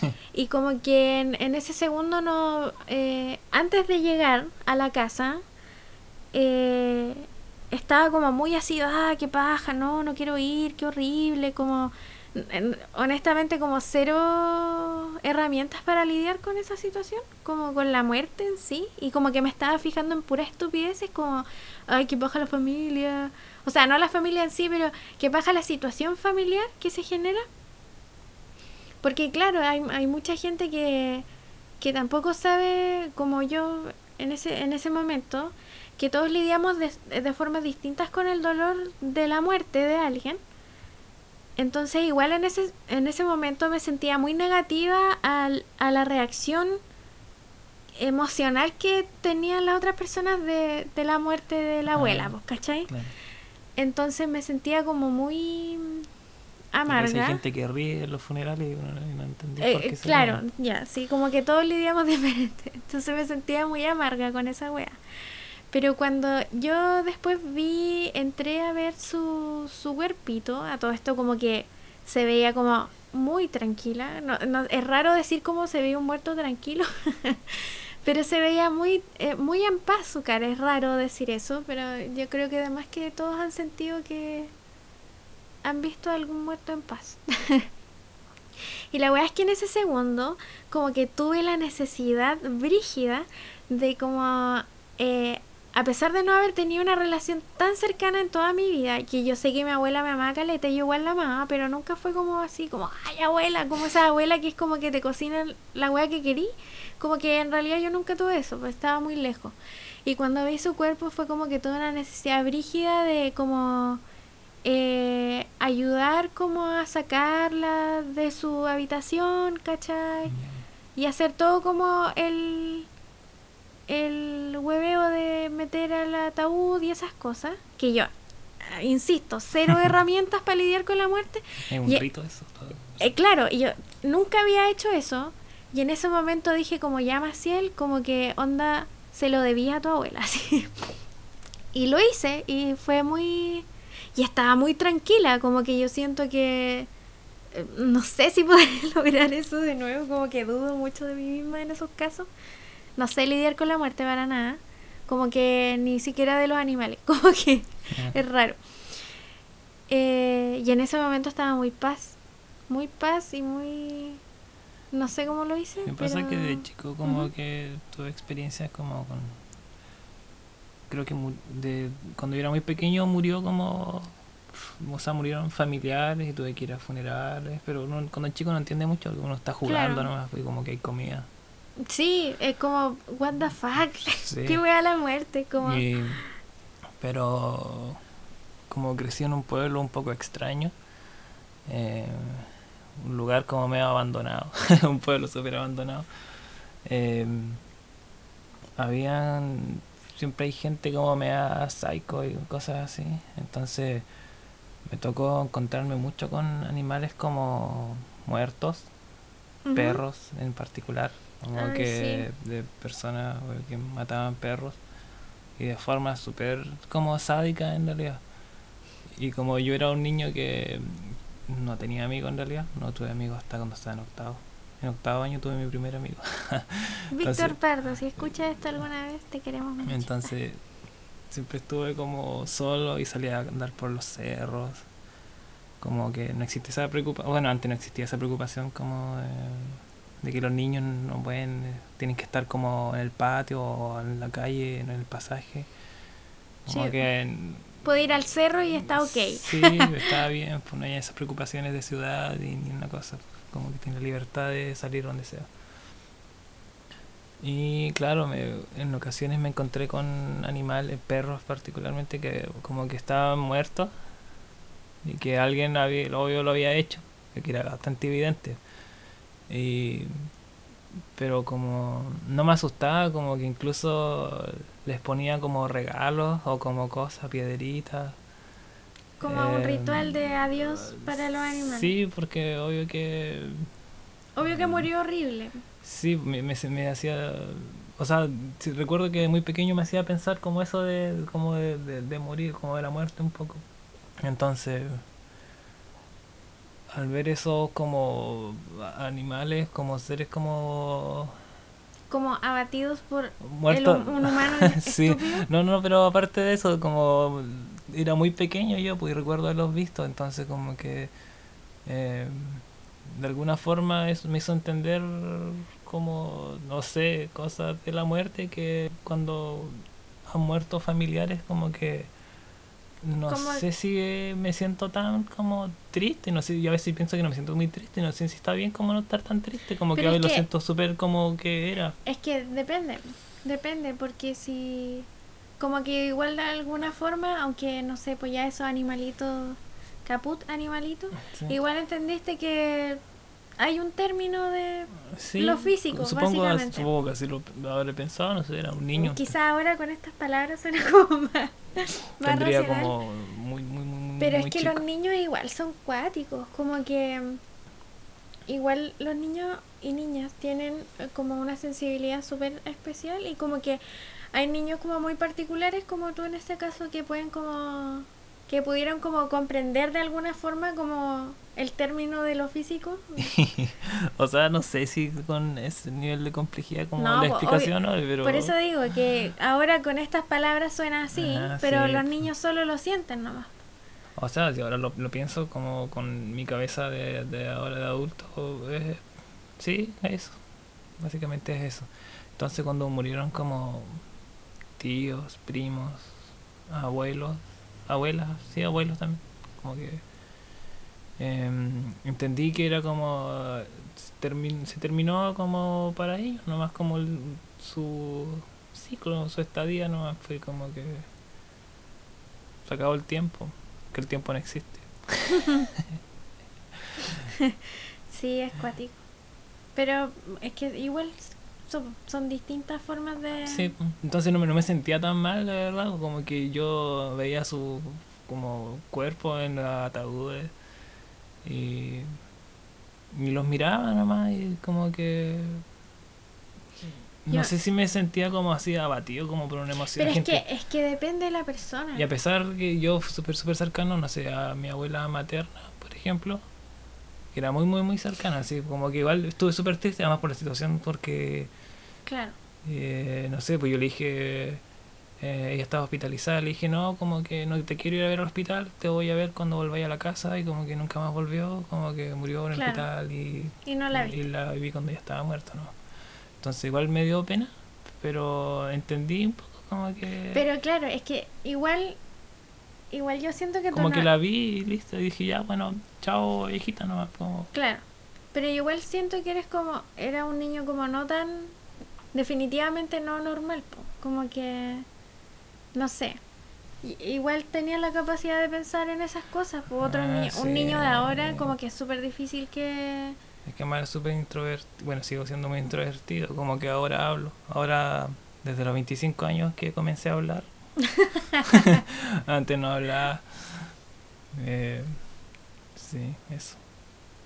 y como que en, ese segundo no, eh, antes de llegar a la casa, eh, estaba como muy así, ah, qué paja, no, no quiero ir, qué horrible, como honestamente como cero herramientas para lidiar con esa situación, como con la muerte en sí, y como que me estaba fijando en puras estupideces, como, ay, qué paja la familia, o sea, no la familia en sí, pero qué paja la situación familiar que se genera. Porque claro, hay, hay mucha gente que, que tampoco sabe, como yo en ese, en ese momento, que todos lidiamos de, de formas distintas con el dolor de la muerte de alguien entonces igual en ese, en ese momento me sentía muy negativa al, a la reacción emocional que tenían las otras personas de, de la muerte de la abuela, ¿vos cachai? Entonces me sentía como muy amarga. Hay gente que ríe en los funerales y uno no entendía por qué Claro, ya, sí, como que todos lidiamos diferente. Entonces me sentía muy amarga con esa wea. Pero cuando yo después vi, entré a ver su, su cuerpito, a todo esto como que se veía como muy tranquila. No, no, es raro decir cómo se veía un muerto tranquilo, pero se veía muy, eh, muy en paz su cara. Es raro decir eso, pero yo creo que además que todos han sentido que han visto algún muerto en paz. y la weá es que en ese segundo, como que tuve la necesidad brígida de como eh, a pesar de no haber tenido una relación tan cercana en toda mi vida, que yo sé que mi abuela me amaba caleta y yo igual la amaba, pero nunca fue como así, como, ay abuela, como esa abuela que es como que te cocina la hueá que querí, como que en realidad yo nunca tuve eso, pues estaba muy lejos. Y cuando vi su cuerpo fue como que tuve una necesidad brígida de como eh, ayudar como a sacarla de su habitación, ¿cachai? Y hacer todo como el el hueveo de meter al ataúd y esas cosas, que yo, insisto, cero herramientas para lidiar con la muerte. Es un rito eso. Eh, claro, y yo nunca había hecho eso, y en ese momento dije como ya Maciel, como que onda, se lo debía a tu abuela, así. Y lo hice, y fue muy... Y estaba muy tranquila, como que yo siento que... Eh, no sé si podré lograr eso de nuevo, como que dudo mucho de mí misma en esos casos no sé lidiar con la muerte para nada. Como que ni siquiera de los animales. Como que es raro. Eh, y en ese momento estaba muy paz. Muy paz y muy... No sé cómo lo hice. Me pasa que de chico como que tuve experiencias como con... Creo que de, cuando yo era muy pequeño murió como... O sea, murieron familiares y tuve que ir a funerales, pero uno, cuando el chico no entiende mucho, uno está jugando nomás y como que hay comida. Sí, es como, what the fuck, qué wea la muerte, como... pero como crecí en un pueblo un poco extraño, eh, un lugar como medio abandonado, un pueblo súper abandonado, eh, habían, siempre hay gente como media psycho y cosas así, entonces me tocó encontrarme mucho con animales como muertos, perros en particular como que de personas que mataban perros y de forma súper como sádica en realidad. Y como yo era un niño que no tenía amigos en realidad, no tuve amigos hasta cuando estaba en octavo. En octavo año tuve mi primer amigo. Víctor Pardo, si escuchas esto alguna vez, te queremos mucho. Entonces, siempre estuve como solo y salía a andar por los cerros. Como que no existía esa preocupación, bueno, antes no existía esa preocupación como de que los niños no pueden, tienen que estar como en el patio o en la calle, en el pasaje. Como que puede ir al cerro y está ok. Sí, está bien, pues no hay esas preocupaciones de ciudad ni, ni una cosa, como que tiene libertad de salir donde sea. Y claro, me, en ocasiones me encontré con animales, perros particularmente, que como que estaban muertos y que alguien había, obvio lo había hecho, que era bastante evidente. Y, pero como no me asustaba, como que incluso les ponía como regalos o como cosas, piedritas. Como un ritual de adiós para los animales. Sí, porque obvio que... Obvio que murió horrible. Sí, me, me, hacía... O sea, recuerdo que muy pequeño me hacía pensar como eso de, como de, de, morir, como de la muerte un poco. Entonces, al ver esos como animales, como seres como como abatidos por Muerto. el, un humano sí, estúpido. no, no, pero aparte de eso, como era muy pequeño yo, pues recuerdo haberlos visto, entonces como que eh, de alguna forma eso me hizo entender como, no sé, cosas de la muerte que cuando han muerto familiares como que no sé si eh, me siento tan como triste, no sé, yo a veces pienso que no me siento muy triste, no sé si está bien como no estar tan triste, como Pero que veces lo siento súper como que era. Es que depende, depende, porque si como que igual de alguna forma, aunque no sé, pues ya esos animalitos, caput animalitos, Sí. igual entendiste que hay un término de Sí, lo físico, supongo, básicamente. Supongo que lo habré pensado, no sé, era un niño. Quizá ahora con estas palabras suena como más Tendría racional. como muy, muy, muy, muy Pero muy es que chico. los niños igual son cuáticos, como que mm, igual los niños y niñas tienen eh, como una sensibilidad súper especial y como que hay niños como muy particulares como tú en este caso que pueden como que pudieron como comprender de alguna forma como el término de lo físico. o sea, no sé si con ese nivel de complejidad como No, la po- explicación, ¿no? Pero... Por eso digo que ahora con estas palabras suena así, Ah, pero sí. los niños solo lo sienten nomás. O sea, si ahora lo, lo pienso como con mi cabeza de, de ahora de adulto, es- sí, es eso. Básicamente es eso. Entonces cuando murieron como tíos, primos, abuelos, abuelas, sí, abuelos también, como que em, entendí que era como eh, se, termin- se terminó como para ellos, nomás como el- su ciclo, su estadía, nomás fue como que se acabó el tiempo, que el tiempo no existe. Sí, es cuático. Pero es que igual son, son distintas formas de... Sí, entonces no me, no me sentía tan mal, la verdad, como que yo veía su como cuerpo en los ataúdes y, y los miraba nomás y como que no sé si me sentía como así abatido como por una emoción Pero es gente- que, es que depende de la persona. y a pesar que yo súper súper cercano no sé a mi abuela materna por ejemplo que era muy muy muy cercana así como que igual estuve súper triste además por la situación porque Claro. eh, no sé, pues yo le dije, eh, ella estaba hospitalizada, le dije, no, como que no te quiero ir a ver al hospital, te voy a ver cuando volváis a la casa y como que nunca más volvió, como que murió en el Claro. hospital y, Y no la y vi. la vi cuando ya estaba muerta, ¿no? Entonces igual me dio pena, pero entendí un poco como que... Pero claro, es que igual... Igual yo siento que como no- que la vi y listo, y dije, ya, bueno, chao viejita, no como... Claro. Pero igual siento que eres como... Era un niño como no tan... Definitivamente no normal, po. Como que... No sé. Igual tenía la capacidad de pensar en esas cosas. Pues otro Ah, niño, sí. un niño de ahora como que es súper difícil que... Es que más súper introvertido, bueno, sigo siendo muy introvertido, como que ahora hablo. Ahora, desde los 25 años que comencé a hablar. Antes no hablaba. Eh, sí, eso.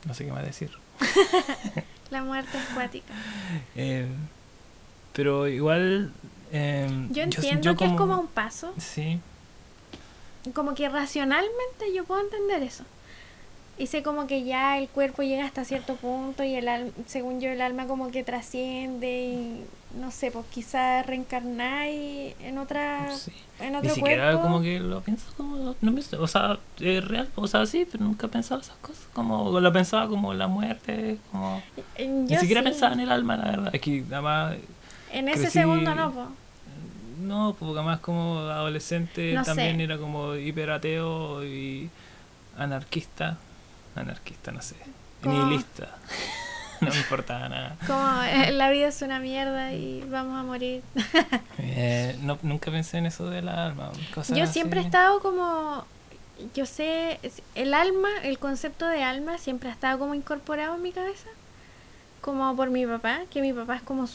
No sé qué más decir. La muerte es cuática. Eh, pero igual... eh, Yo entiendo que es como un paso. Sí, Como que racionalmente yo puedo entender eso. Y sé como que ya el cuerpo llega hasta cierto punto y el al- según yo el alma como que trasciende y no sé, pues quizás reencarnáis en otra sí. en Ni otro siquiera cuerpo. como que lo pienso como... No me, o sea, es real, o sea, sí, pero nunca he pensado esas cosas. Como lo pensaba como la muerte, como... Ni siquiera sí. pensaba en el alma, la verdad. Es que además, En ese crecí- segundo no, pues. No, porque además como adolescente No también sé. era como hiperateo y anarquista. Anarquista, no sé. Como- Nihilista. no me importaba nada. Como eh, la vida es una mierda y vamos a morir. Eh, no, nunca pensé en eso del alma. Cosas Yo siempre he estado como, yo sé, el alma, el concepto de alma siempre ha estado como incorporado en mi cabeza, como por mi papá, que mi papá es como,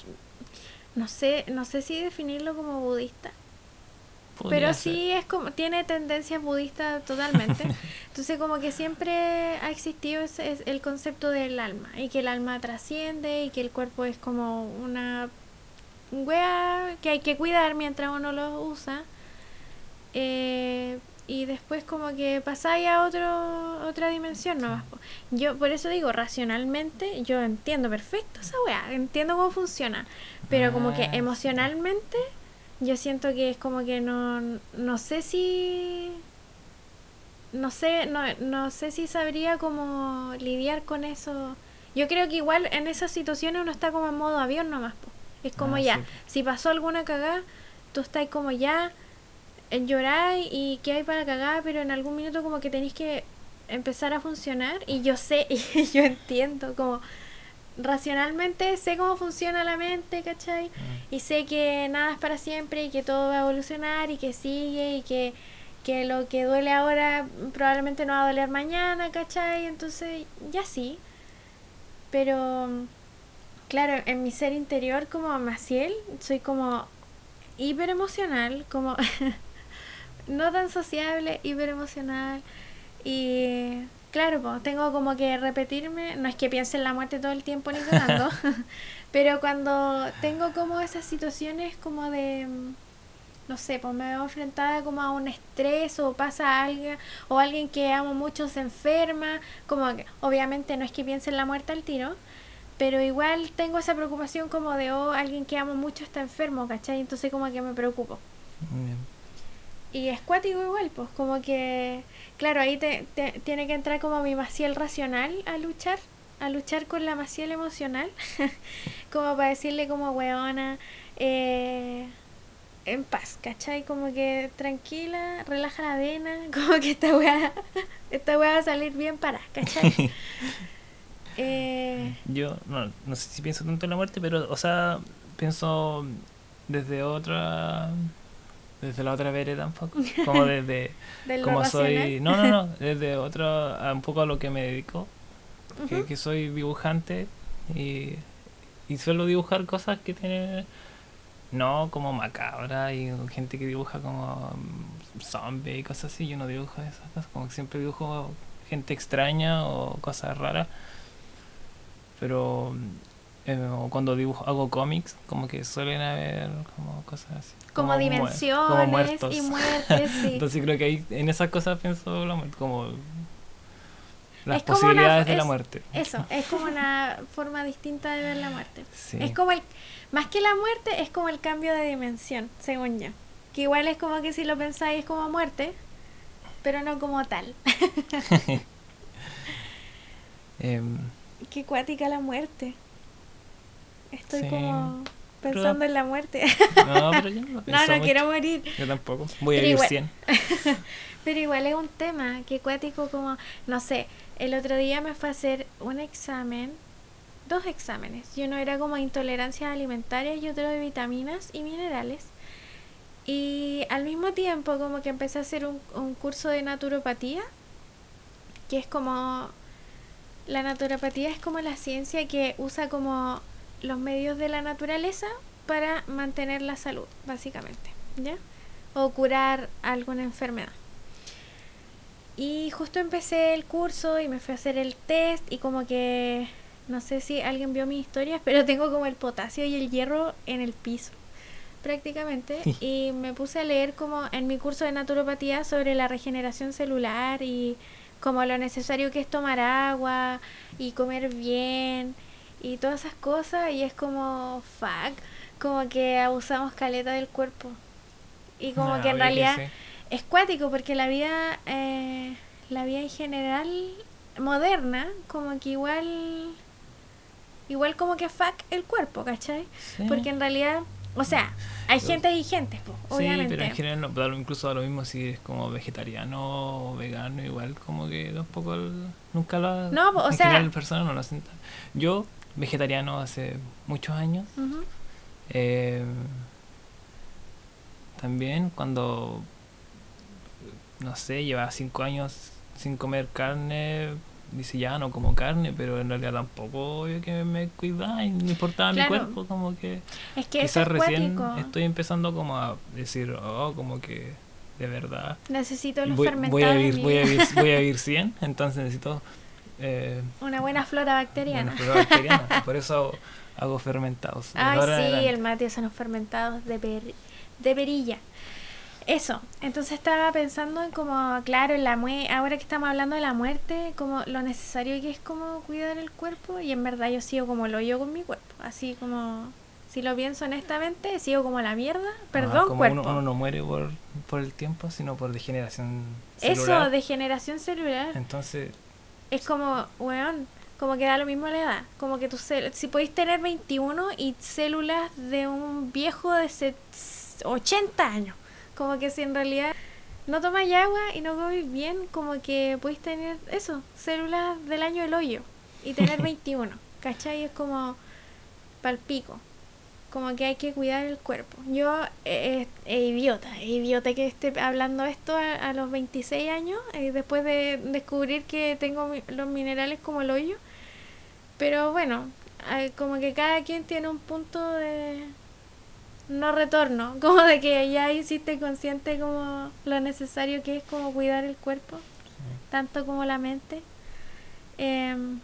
no sé, no sé si definirlo como budista, Podría pero ser. sí es como, tiene tendencias budistas totalmente. Entonces como que siempre ha existido ese, es el concepto del alma y que el alma trasciende y que el cuerpo es como una wea que hay que cuidar mientras uno lo usa. Eh, y después como que pasáis a otro, otra dimensión nomás. Yo por eso digo, racionalmente yo entiendo perfecto esa weá, entiendo cómo funciona, pero como que Ah, emocionalmente yo siento que es como que no, no sé si... No sé, no, no sé si sabría cómo lidiar con eso. Yo creo que igual en esas situaciones uno está como en modo avión nomás. po. Es como Ah, ya, sí. si pasó alguna cagada, tú estás como ya en llorar y que hay para cagar, pero en algún minuto como que tenéis que empezar a funcionar y yo sé y yo entiendo como racionalmente sé cómo funciona la mente, ¿cachai? Mm. Y sé que nada es para siempre y que todo va a evolucionar y que sigue y que, que lo que duele ahora probablemente no va a doler mañana, ¿cachai? Entonces ya sí. Pero claro, en mi ser interior como Maciel soy como hiper emocional, como no tan sociable, hiper emocional y claro, pues, tengo como que repetirme, no es que piense en la muerte todo el tiempo ni cagando, pero cuando tengo como esas situaciones como de no sé, pues me veo enfrentada como a un estrés o pasa algo o alguien que amo mucho se enferma, como que obviamente no es que piense en la muerte al tiro, pero igual tengo esa preocupación como de, oh, alguien que amo mucho está enfermo, ¿cachai? Entonces como que me preocupo. Bien. Y es cuático igual, pues como que, claro, ahí te, te- tiene que entrar como mi maciel racional a luchar, a luchar con la maciel emocional, como para decirle como weona, eh, en paz, ¿cachai? Como que tranquila, relaja la vena, como que esta weá, esta weá va a salir bien para, ¿cachai? Eh, Yo no, no sé si pienso tanto en la muerte, pero, o sea, pienso desde otra. Desde la otra vereda un poco. Como desde. de como soy. No, no, no. Desde otra. a un poco a lo que me dedico. que, soy dibujante. Y, y suelo dibujar cosas que tienen. No como macabra y gente que dibuja como zombie y cosas así. Yo no dibujo esas cosas. Como que siempre dibujo gente extraña o cosas raras. Pero eh, o cuando dibujo, hago cómics, como que suelen haber como cosas así. Como, dimensiones como muertos. y muertes, sí. Entonces creo que ahí en esas cosas pienso la muerte, como las Es como una- posibilidades de la muerte. Eso, es como una forma distinta de ver la muerte. Sí. Es como el, más que la muerte, es como el cambio de dimensión, según yo. Que igual es como que si lo pensáis es como muerte, pero no como tal. Em, Qué cuática la muerte. Estoy Sí. como Pero- pensando en la muerte. no, pero yo no lo no, pienso no mucho. quiero morir. Yo tampoco. Voy a Pero vivir igual- 100. Pero igual es un tema, que cuático como, no sé, el otro día me fue a hacer un examen, dos exámenes, y uno era como intolerancias alimentarias y otro de vitaminas y minerales. Y al mismo tiempo como que empecé a hacer un, un curso de naturopatía, que es como, la naturopatía es como la ciencia que usa como los medios de la naturaleza para mantener la salud, básicamente, ¿ya? O curar alguna enfermedad. Y justo empecé el curso y me fui a hacer el test y como que no sé si alguien vio mis historias, pero tengo como el potasio y el hierro en el piso prácticamente y me puse a leer como en mi curso de naturopatía sobre la regeneración celular y como lo necesario que es tomar agua y comer bien y todas esas cosas y es como fuck, como que abusamos caleta del cuerpo y como No, que en realidad sí. es cuático porque la vida, eh, la vida en general moderna, como que igual, igual como que fuck el cuerpo, ¿cachai? Sí. Porque en realidad, o sea, hay Pero- gente y gente, Sí, obviamente. pero en general no, lo- incluso da lo mismo si eres como vegetariano o vegano, igual como que tampoco el- nunca lo No, o sea- general personas no lo hacen tan- Yo, vegetariano hace muchos años, eh, también cuando, no sé, llevaba cinco años sin comer carne, dice ya no como carne, pero en realidad tampoco obvio que me cuidaba y me importaba Claro. mi cuerpo, como que Es que quizás es recién cuático. estoy empezando como a decir, oh, como que de verdad Necesito los voy, fermentados voy a vivir, voy a vivir, voy a vivir 100, entonces necesito eh, Una buena flora bacteriana. una flora bacteriana, por eso hago, hago fermentados. Ay, sí, el mate son los fermentados de, per- de perilla. Eso, entonces estaba pensando en como, claro, en la mue ahora que estamos hablando de la muerte, como lo necesario que es como cuidar el cuerpo y en verdad yo sigo como lo yo con mi cuerpo, así como si lo pienso honestamente, sigo como la mierda, perdón, Ah, como cuerpo. Uno, uno no muere por, por el tiempo, sino por degeneración celular. Eso, degeneración celular, Entonces, es como, weón, como que da lo mismo la edad, como que cel- si podéis tener 21 y células de un viejo de set- 80 años, como que si en realidad no tomáis agua y no coméis bien, como que podéis tener eso, células del año del hoyo y tener 21, ¿cachai? Es como palpico. Como que hay que cuidar el cuerpo. Yo eh, eh, es idiota, idiota que esté hablando esto a, a los 26 años, eh, después de descubrir que tengo mi- los minerales como el hoyo. Pero bueno, como que cada quien tiene un punto de no retorno, como de que ya hiciste consciente como lo necesario que es como cuidar el cuerpo, tanto como la mente. Em,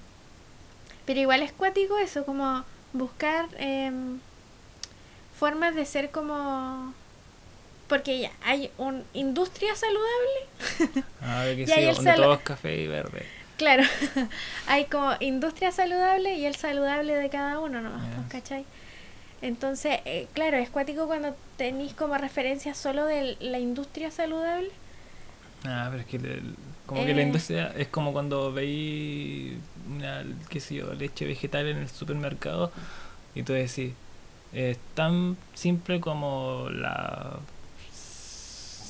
pero igual es cuático eso, como buscar em, formas de ser como... Porque ya hay una industria saludable a ver que Ya, sí, y el es café y verde. Claro, hay como industria saludable y el saludable de cada uno nomás, pues, Yes. ¿cachai? Entonces, eh, claro, es cuático cuando tenéis como referencia solo de la industria saludable. Ah, pero es que el- como que la Eh. industria es como cuando veis una, qué sé yo, leche vegetal en el supermercado y tú decís, es tan simple como la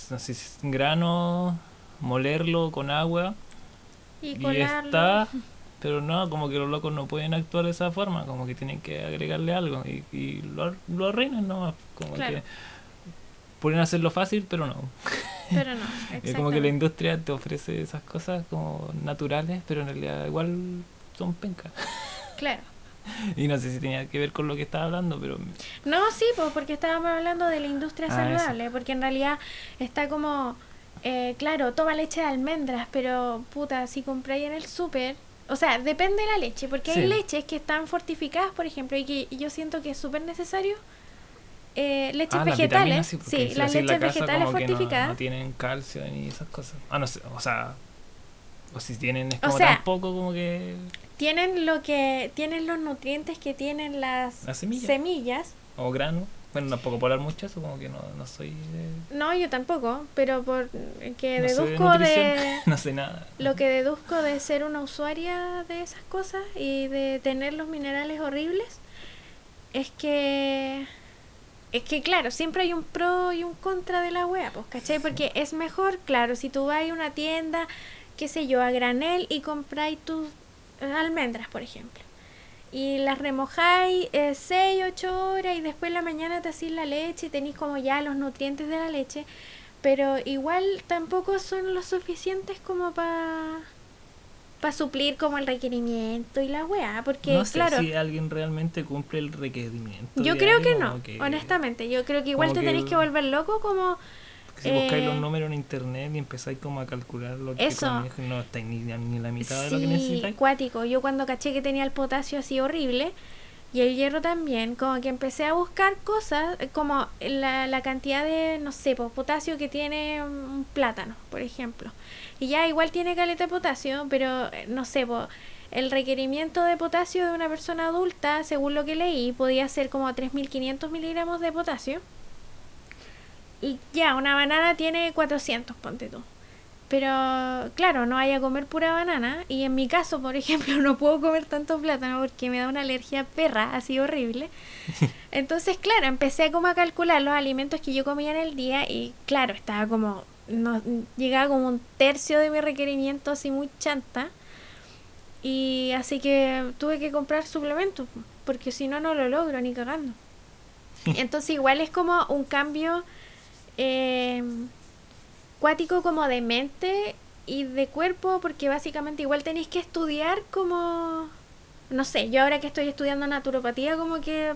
no sé grano, molerlo con agua Y está, pero no, como que los locos no pueden actuar de esa forma, como que tienen que agregarle algo y, y lo, lo arruinan nomás, como Claro. que pueden hacerlo fácil, pero no. Pero no, Es como que la industria te ofrece esas cosas como naturales, pero en realidad igual son pencas. Claro. Y no sé si tenía que ver con lo que estaba hablando, pero No, sí, pues porque estábamos hablando de la industria Ah, saludable, porque en realidad está como, eh, claro, toma leche de almendras, pero puta, si compráis en el súper, o sea, depende de la leche, porque hay leches que están fortificadas, por ejemplo, y que yo siento que es súper necesario. Eh, leches Ah, vegetales, sí, las la leches vegetales que no- fortificadas. No, tienen calcio ni esas cosas. Ah, no sé, o sea, o si tienen es O como sea, tan poco como que Tienen lo que tienen los nutrientes que tienen las, Las semillas. semillas. o grano. Bueno, tampoco puedo hablar mucho eso, como que no, no soy de, No, yo tampoco, pero por que no sé de deduzco de, no sé nada. lo que deduzco de ser una usuaria de esas cosas y de tener los minerales horribles es que es que claro, siempre hay un pro y un contra de la wea, pues, ¿cachai? Porque es mejor, claro, si tú vas a una tienda, qué sé yo, a granel y compráis tus almendras, por ejemplo. Y las remojáis 6, 8 horas y después en la mañana te hacís la leche y tenéis como ya los nutrientes de la leche. Pero igual tampoco son lo suficientes como para para suplir como el requerimiento y la weá. Porque no sé claro, si alguien realmente cumple el requerimiento. yo creo que no, que- honestamente. Yo creo que igual te que tenéis que volver loco como... Si buscáis los Eh, números en internet y empezáis como a calcular lo que Eso. no estáis ni, ni la mitad de lo que necesitáis. cuático. Yo cuando caché que tenía el potasio así horrible y el hierro también, como que empecé a buscar cosas eh, como la, la cantidad de, no sé, pues, potasio que tiene un plátano, por ejemplo. Y ya igual tiene caleta de potasio, pero eh, no sé, pues, el requerimiento de potasio de una persona adulta, según lo que leí, podía ser como 3.500 miligramos de potasio. Y ya, una banana tiene 400, ponte tú. Pero claro, no vaya a comer pura banana. Y en mi caso, por ejemplo, no puedo comer tanto plátano porque me da una alergia perra, así horrible. Entonces, claro, empecé como a calcular los alimentos que yo comía en el día y claro, estaba como, no, llegaba como un tercio de mi requerimiento así muy chanta. Y así que tuve que comprar suplementos, porque si no, no lo logro ni cagando. Entonces igual es como un cambio eh, cuático como de mente y de cuerpo, porque básicamente igual tenéis que estudiar como, no sé, yo ahora que estoy estudiando naturopatía como que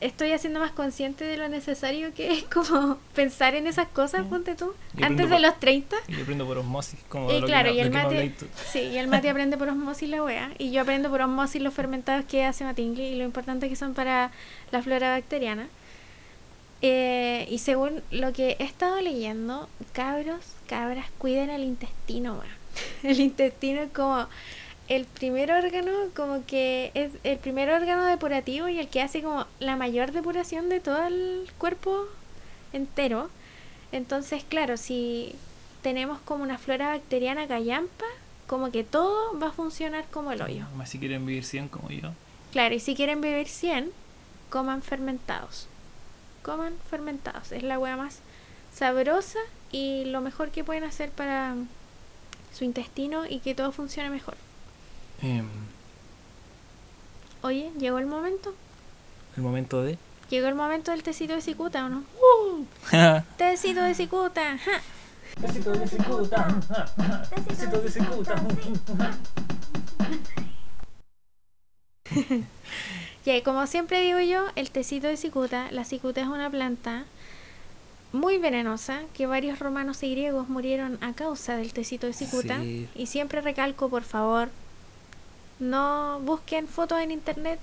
estoy haciendo más consciente de lo necesario que es como pensar en esas cosas, Mm. ponte tú, Yo antes de por- los 30. Y yo aprendo por osmosis, como Y claro, que, y el mate, sí, y el mate aprende por osmosis la wea, y yo aprendo por osmosis los fermentados que hace Matingly y lo importante que son para la flora bacteriana. Eh, y según lo que he estado leyendo, cabros, cabras, cuiden el intestino, weón. El intestino es como el primer órgano, como que es el primer órgano depurativo y el que hace como la mayor depuración de todo el cuerpo entero. Entonces, claro, si tenemos como una flora bacteriana callampa, como que todo va a funcionar como el hoyo. Más si quieren vivir 100 como yo. Claro, y si quieren vivir 100, coman fermentados. Coman fermentados. Es la hueá más sabrosa y lo mejor que pueden hacer para su intestino y que todo funcione mejor. Em, Oye, llegó el momento. el momento de. Llegó el momento del tecito de cicuta, ¿o no? Tecito de cicuta. ja. Besito de cicuta. Besito de cicuta. Y como siempre digo yo, el tecito de cicuta, la cicuta es una planta muy venenosa que varios romanos y griegos murieron a causa del tecito de cicuta. Sí. Y siempre recalco, por favor, no busquen fotos en internet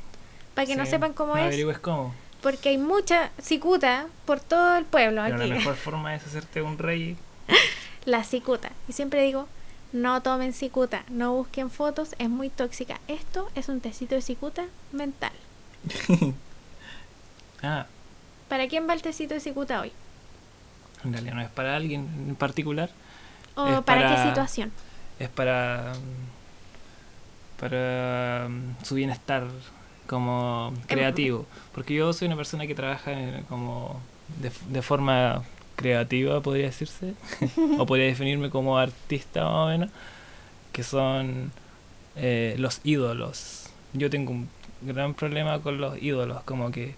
para que no sepan cómo no es, cómo. porque hay mucha cicuta por todo el pueblo Pero la aquí. mejor forma es hacerte un rey. la cicuta. Y siempre digo, no tomen cicuta, no busquen fotos, es muy tóxica. Esto es un tecito de cicuta mental. Ah, ¿Para quién va el tecito de cicuta hoy? en realidad no es para alguien en particular. ¿O para, para- qué situación? Es para. Para mm, su bienestar como creativo. Porque yo soy una persona que trabaja en- como de, de forma creativa, podría decirse. o podría definirme como artista más o menos. Que son eh, los ídolos. Yo tengo un gran problema con los ídolos. Como que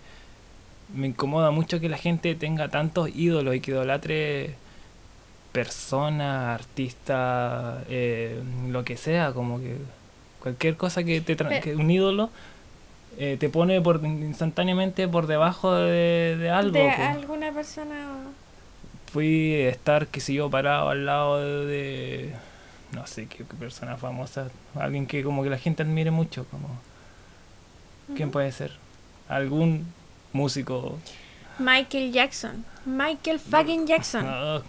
me incomoda mucho que la gente tenga tantos ídolos y que idolatre persona, artista, eh, lo que sea, como que cualquier cosa que te tra- que un ídolo eh, te pone por instantáneamente por debajo de, de algo. de alguna persona. Fui a estar, qué sé yo, parado al lado de, de- no sé qué, qué persona famosa, alguien que como que la gente admire mucho, como ¿quién puede ser? Algún músico. Michael Jackson. Michael fucking Jackson. Ah,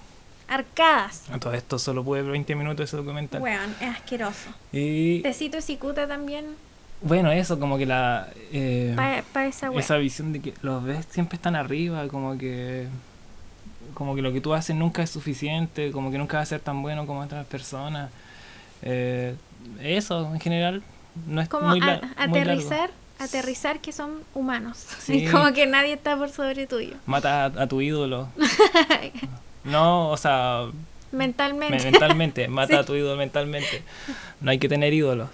Arcadas. todo esto solo pude ver 20 minutos ese documental. Weón, es asqueroso. Y Tecito de cicuta también. Bueno, eso, como que la. eh, Para esa weá. esa visión de que los ves siempre están arriba, como que. Como que lo que tú haces nunca es suficiente, como que nunca va a ser tan bueno como otras personas. Eh, eso, en general, no es Como muy, a- aterrizar, aterrizar que son humanos. Sí. Como que nadie está por sobre tuyo. Mata a, a tu ídolo. no, o sea, Mentalmente. me- mentalmente, mata Sí. a tu ídolo mentalmente. No hay que tener ídolos.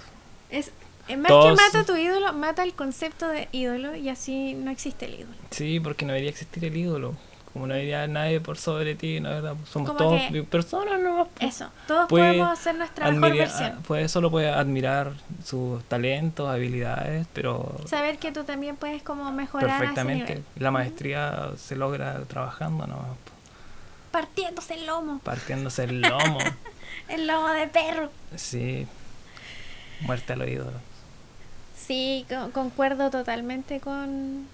Es, es más Todos- que mata a tu ídolo, mata el concepto de ídolo y así no existe el ídolo. Sí, porque no debería existir el ídolo. Como no haber nadie por sobre ti, la verdad. Somos Como todos personas, ¿no? Eso, todos Puede podemos hacer nuestra mejor Admira- versión. Pues solo puede admirar sus talentos, habilidades, pero Saber que tú también puedes como mejorar a ese perfectamente. nivel. La maestría se logra trabajando, ¿no? Partiéndose el lomo, Partiéndose el lomo. el lomo de perro. sí. Muerte al oído. Sí, co- concuerdo totalmente con,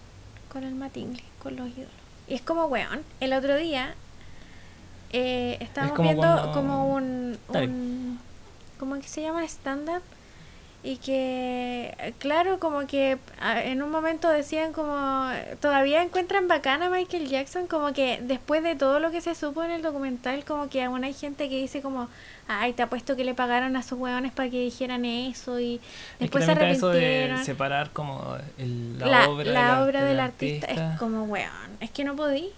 con el Matingle, con los ídolos. Y es como, weón, el otro día eh, estábamos viendo cuando- como un, un... ¿Cómo que se llama? Stand-up. Y que, claro, como que en un momento decían como, todavía encuentran bacana a Michael Jackson, como que después de todo lo que se supo en el documental, como que aún hay gente que dice como, ay, te apuesto que le pagaron a sus hueones para que dijeran eso y Es que después se está eso de arrepintieron. separar como el- la, La, obra, la del, obra del del artista, es como, weón, es que no podí.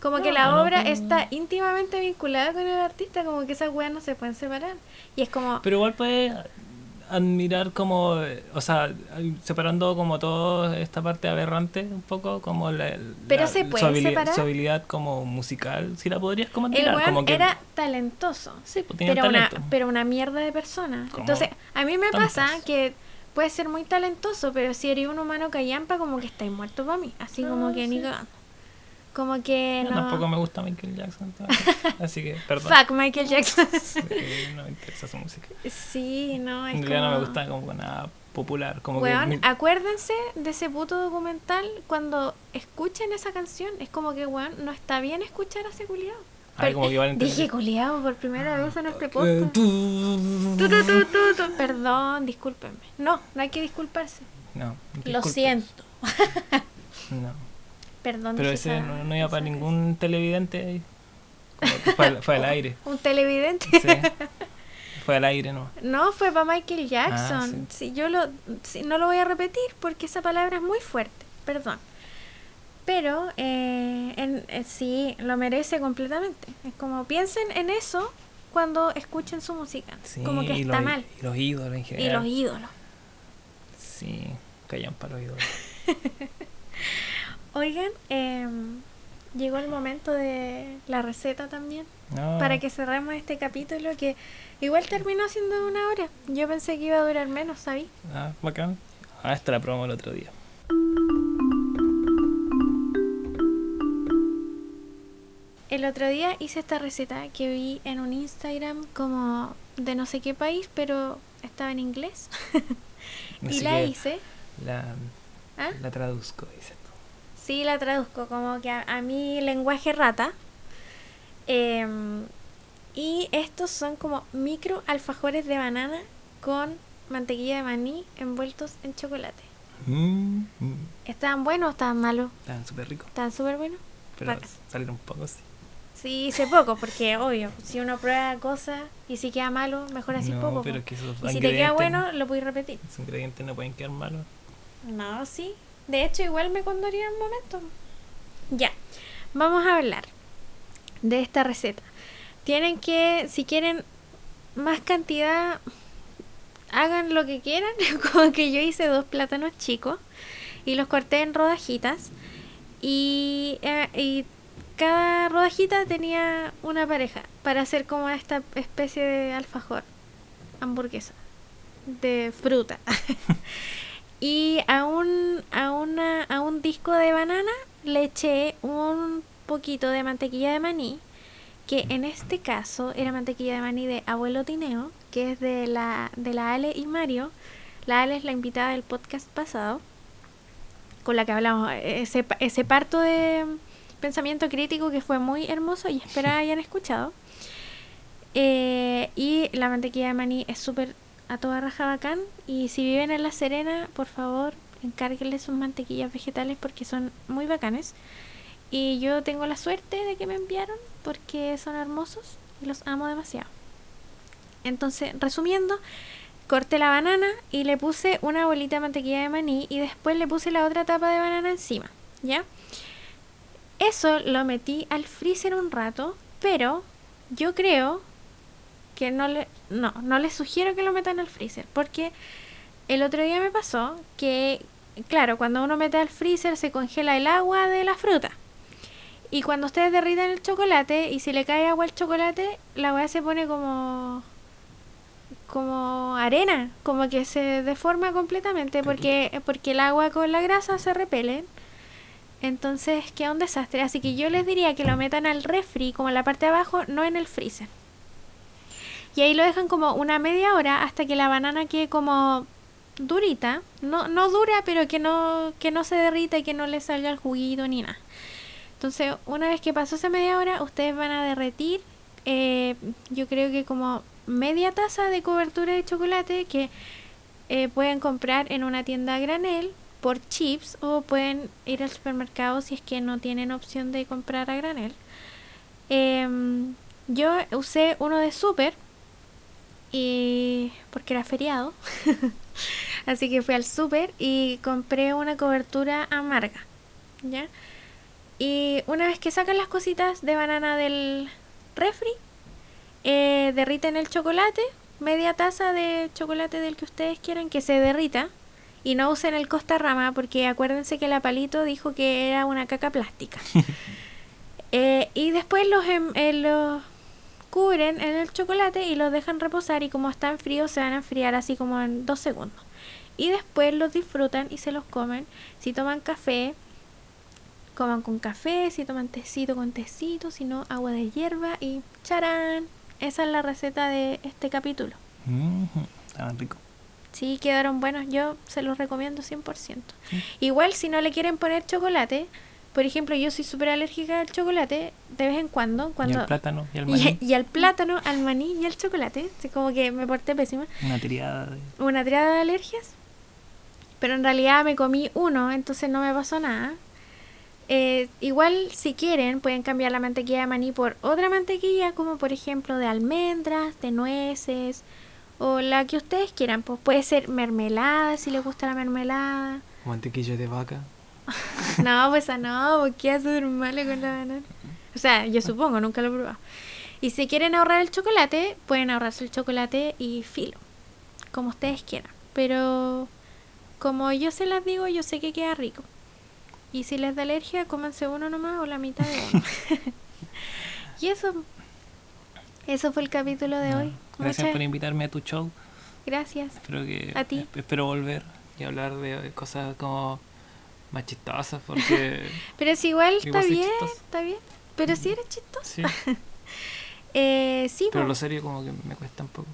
Como que la no, obra no. está íntimamente vinculada con el artista, como que esas weas no se pueden separar. Y es como, Pero igual puede admirar como, o sea, separando como toda esta parte aberrante un poco, como la, Pero la- se su, puede habilidad, separar. su habilidad como musical, si la podrías como el admirar, weón como que era talentoso. sí, pues, tenía pero una, talento. pero una mierda de persona. Como Entonces, a mí me pasa que puede ser muy talentoso, pero si eres un humano callampa, como que estáis muerto para mí. Así como Ah, que ni sí. cagando. Como que no. Tampoco me gusta Michael Jackson. Así que, perdón. Fuck Michael Jackson. no me interesa su música. Sí, no, es En realidad no me gusta como nada popular. Como que mi- acuérdense de ese puto documental cuando escuchen esa canción. Es como que, weón, no está bien escuchar a ese culiao. Ay, como que. Dije culiao por primera vez en este podcast. tú-. Perdón, discúlpenme. No, no hay que disculparse. No, Lo siento. No. Perdón. Pero ese no, no iba para ningún televidente ahí. Fue, al, fue al aire. Un televidente. Sí. Fue al aire, ¿no? No, fue para Michael Jackson. Ah, sí. Sí, yo lo, sí, no lo voy a repetir porque esa palabra es muy fuerte. Perdón. Pero eh, en, eh, sí, lo merece completamente. Es como piensen en eso cuando escuchen su música. Sí, como que y está los, mal. Y los ídolos en Y general. los ídolos. Sí, callan para los ídolos. Oigan, em, llegó el momento de la receta también. No. Para que cerremos este capítulo que igual terminó siendo una hora. Yo pensé que iba a durar menos, ¿sabí? Ah, bacán. Ah, esta la probamos el otro día. El otro día hice esta receta que vi en un Instagram como de no sé qué país, pero estaba en inglés. y Así la hice. La, ¿Ah? la traduzco, dice. Sí, la traduzco como que a, a mi lenguaje rata. Em, y estos son como micro alfajores de banana con mantequilla de maní envueltos en chocolate. Mm, mm. ¿Estaban buenos o estaban malos? Estaban súper ricos. ¿Estaban súper buenos? Pero salieron un poco así. Sí, hice poco, porque obvio, si uno prueba cosas y si queda malo, mejor así no, poco. pero po. es que esos Y si te queda bueno, lo puedes repetir. Esos ingredientes no pueden quedar malos. No, sí. De hecho, igual me condoría un momento. Ya, vamos a hablar de esta receta. Tienen que, si quieren más cantidad, hagan lo que quieran. Como que yo hice dos plátanos chicos y los corté en rodajitas. Y, eh, y cada rodajita tenía una pareja para hacer como esta especie de alfajor, hamburguesa, de fruta. y a un, a, una, a un disco de banana le eché un poquito de mantequilla de maní, que en este caso era mantequilla de maní de Abuelo Tineo, que es de la, de la Ale y Mario. La Ale es la invitada del podcast pasado, con la que hablamos, ese, ese parto de pensamiento crítico que fue muy hermoso y espero hayan escuchado. Eh, y la mantequilla de maní es súper a toda raja bacán. Y si viven en La Serena, por favor, encárguenles sus mantequillas vegetales porque son muy bacanes. Y yo tengo la suerte de que me enviaron porque son hermosos y los amo demasiado. Entonces, resumiendo, corté la banana y le puse una bolita de mantequilla de maní y después le puse la otra tapa de banana encima, ¿ya? Eso lo metí al freezer un rato, pero yo creo que no le no, no les sugiero que lo metan al freezer, porque el otro día me pasó que claro, cuando uno mete al freezer se congela el agua de la fruta. Y cuando ustedes derriten el chocolate y si le cae agua al chocolate, la weá se pone como como arena, como que se deforma completamente porque porque el agua con la grasa se repelen. Entonces queda un desastre, así que yo les diría que lo metan al refri como en la parte de abajo, no en el freezer. Y ahí lo dejan como una media hora hasta que la banana quede como durita, no no dura, pero que no que no se derrita y que no le salga el juguito ni nada. Entonces, una vez que pasó esa media hora, ustedes van a derretir, eh, yo creo que como media taza de cobertura de chocolate que eh, pueden comprar en una tienda a granel por chips o pueden ir al supermercado si es que no tienen opción de comprar a granel. Em, yo usé uno de super y porque era feriado, así que fui al super y compré una cobertura amarga, ¿ya? Y una vez que sacan las cositas de banana del refri, eh, derriten el chocolate, media taza de chocolate del que ustedes quieran que se derrita. Y no usen el Costa Rama porque acuérdense que la palito dijo que era una caca plástica. Eh, y después los, em- eh, los cubren en el chocolate y los dejan reposar y como están fríos se van a enfriar así como en dos segundos. Y después los disfrutan y se los comen. Si toman café coman con café, si toman tecito con tecito, si no agua de hierba y charán. Esa es la receta de este capítulo. Ujú, Estaban ricos. Sí, quedaron buenos. Yo se los recomiendo 100%. Igual si no le quieren poner chocolate, por ejemplo, yo soy súper alérgica al chocolate de vez en cuando. Y cuando el plátano y el y, maní. y al plátano, al maní y al chocolate. Así como que me porté pésima. Una triada de... Una triada de alergias. Pero en realidad me comí uno, entonces no me pasó nada. Eh, igual, si quieren, pueden cambiar la mantequilla de maní por otra mantequilla, como por ejemplo de almendras, de nueces, o la que ustedes quieran. Pues puede ser mermelada, si les gusta la mermelada. Mantequilla de vaca. No, pues esa no, porque hace malo con la banana. O sea, yo supongo, nunca lo he probado. Y si quieren ahorrar el chocolate, pueden ahorrarse el chocolate y filo, como ustedes quieran. Pero como yo se las digo, yo sé que queda rico. Y si les da alergia, cómanse uno nomás o la mitad de uno. y eso, eso fue el capítulo de hoy. Gracias Muchas por invitarme a tu show. gracias. Espero que A ti. esp- espero volver y hablar de cosas como más chistosas porque Pero es igual, está Igual bien, chistoso. está bien. Pero si eres chistoso. sí, Eh, sí, pero lo serio como que me cuesta un poco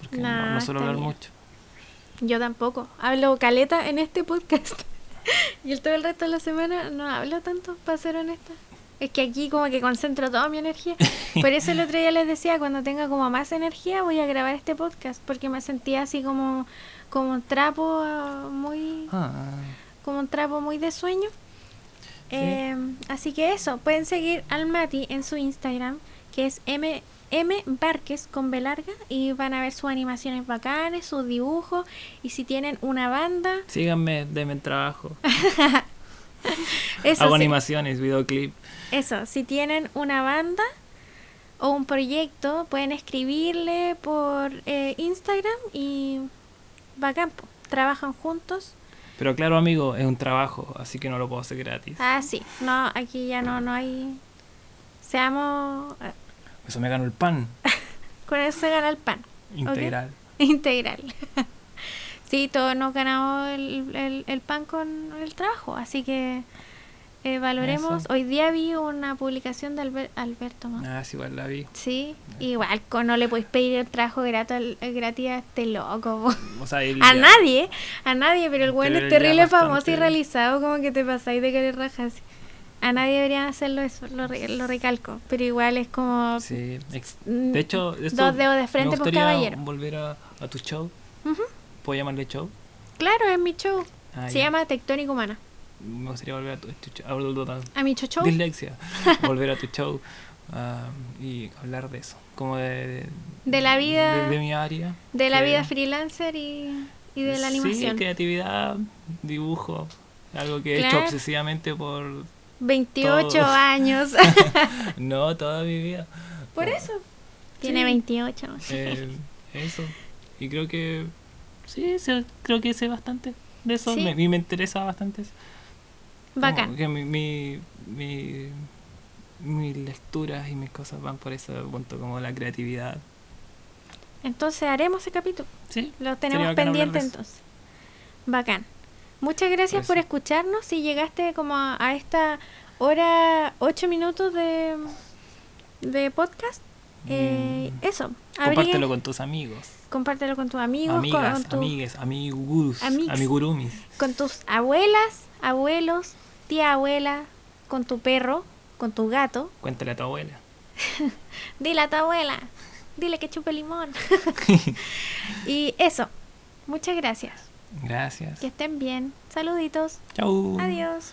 porque Nah, no, no suelo hablar bien. mucho. Yo tampoco. Hablo caleta en este podcast. y el todo el resto de la semana no hablo tanto, para ser honesta. Es que aquí como que concentro toda mi energía. Por eso el otro día les decía, cuando tenga como más energía voy a grabar este podcast. Porque me sentía así como, como un trapo ah, muy... Ah, Como un trapo muy de sueño. Eh, así que eso, pueden seguir al Mati en su Instagram, que es M, M Barques con B larga, y van a ver sus animaciones bacanes, sus dibujos, y si tienen una banda, síganme, denme el trabajo. eso, Hago sí, animaciones, videoclip. eso, si tienen una banda o un proyecto, pueden escribirle por eh, Instagram y bacán, po. trabajan juntos. Pero claro, amigo, es un trabajo, así que no lo puedo hacer gratis. Ah, sí, no, aquí ya no, no hay... Seamos... eh, Eso me gano el pan Con eso se gana el pan. integral. Integral. sí, todos nos ganamos el, el- el pan con el trabajo, así que eh, valoremos. Eso. Hoy día vi una publicación de Alber- Alberto. Ah, sí, igual la vi. Sí, igual no le podéis pedir el trabajo grato, el gratis a este loco. O sea, A ya- nadie, a nadie, pero el bueno es terrible famoso y realizado, como que te pasáis de querer rajas. A nadie deberían hacerlo eso, lo, lo recalco. Pero igual es como Sí, mm, de hecho, dos dedos de frente por caballero. volver a, a tu show. ¿Puedo llamarle show? Claro, es mi show. Ah, Se llama Tectónica Humana. Me gustaría volver a tu, show. A mi show. Dislexia. volver a tu show ah, y hablar de eso. Como de, De la vida- De, de mi área. De la que- vida freelancer y, y de la Sí, animación. creatividad, dibujo. Algo que he hecho Claro. obsesivamente por. 28 todo. años. No, toda mi vida. Por eso. Tiene Sí. 28. eh, eso. Y creo que. Sí, creo que sé bastante de eso. Sí. Me, y me interesa bastante. eso. Bacán. que mi, mi, mi- mis lecturas y mis cosas van por ese punto, como la creatividad. Entonces haremos ese capítulo. Sí, Lo tenemos pendiente entonces. Bacán. Muchas gracias por escucharnos. Si llegaste como a, a esta hora, 8 minutos de, de podcast, eh, Mm. eso. compártelo con tus amigos. compártelo con tus amigos, amigas, con, tu- amigues, amigurus, Amix. amigurumis. con tus abuelas, abuelos, tía abuela, con tu perro, con tu gato. Cuéntale a tu abuela. Dile a tu abuela, dile que chupe limón. y eso. Muchas gracias. Gracias. Que estén bien. Saluditos. Chau. Adiós.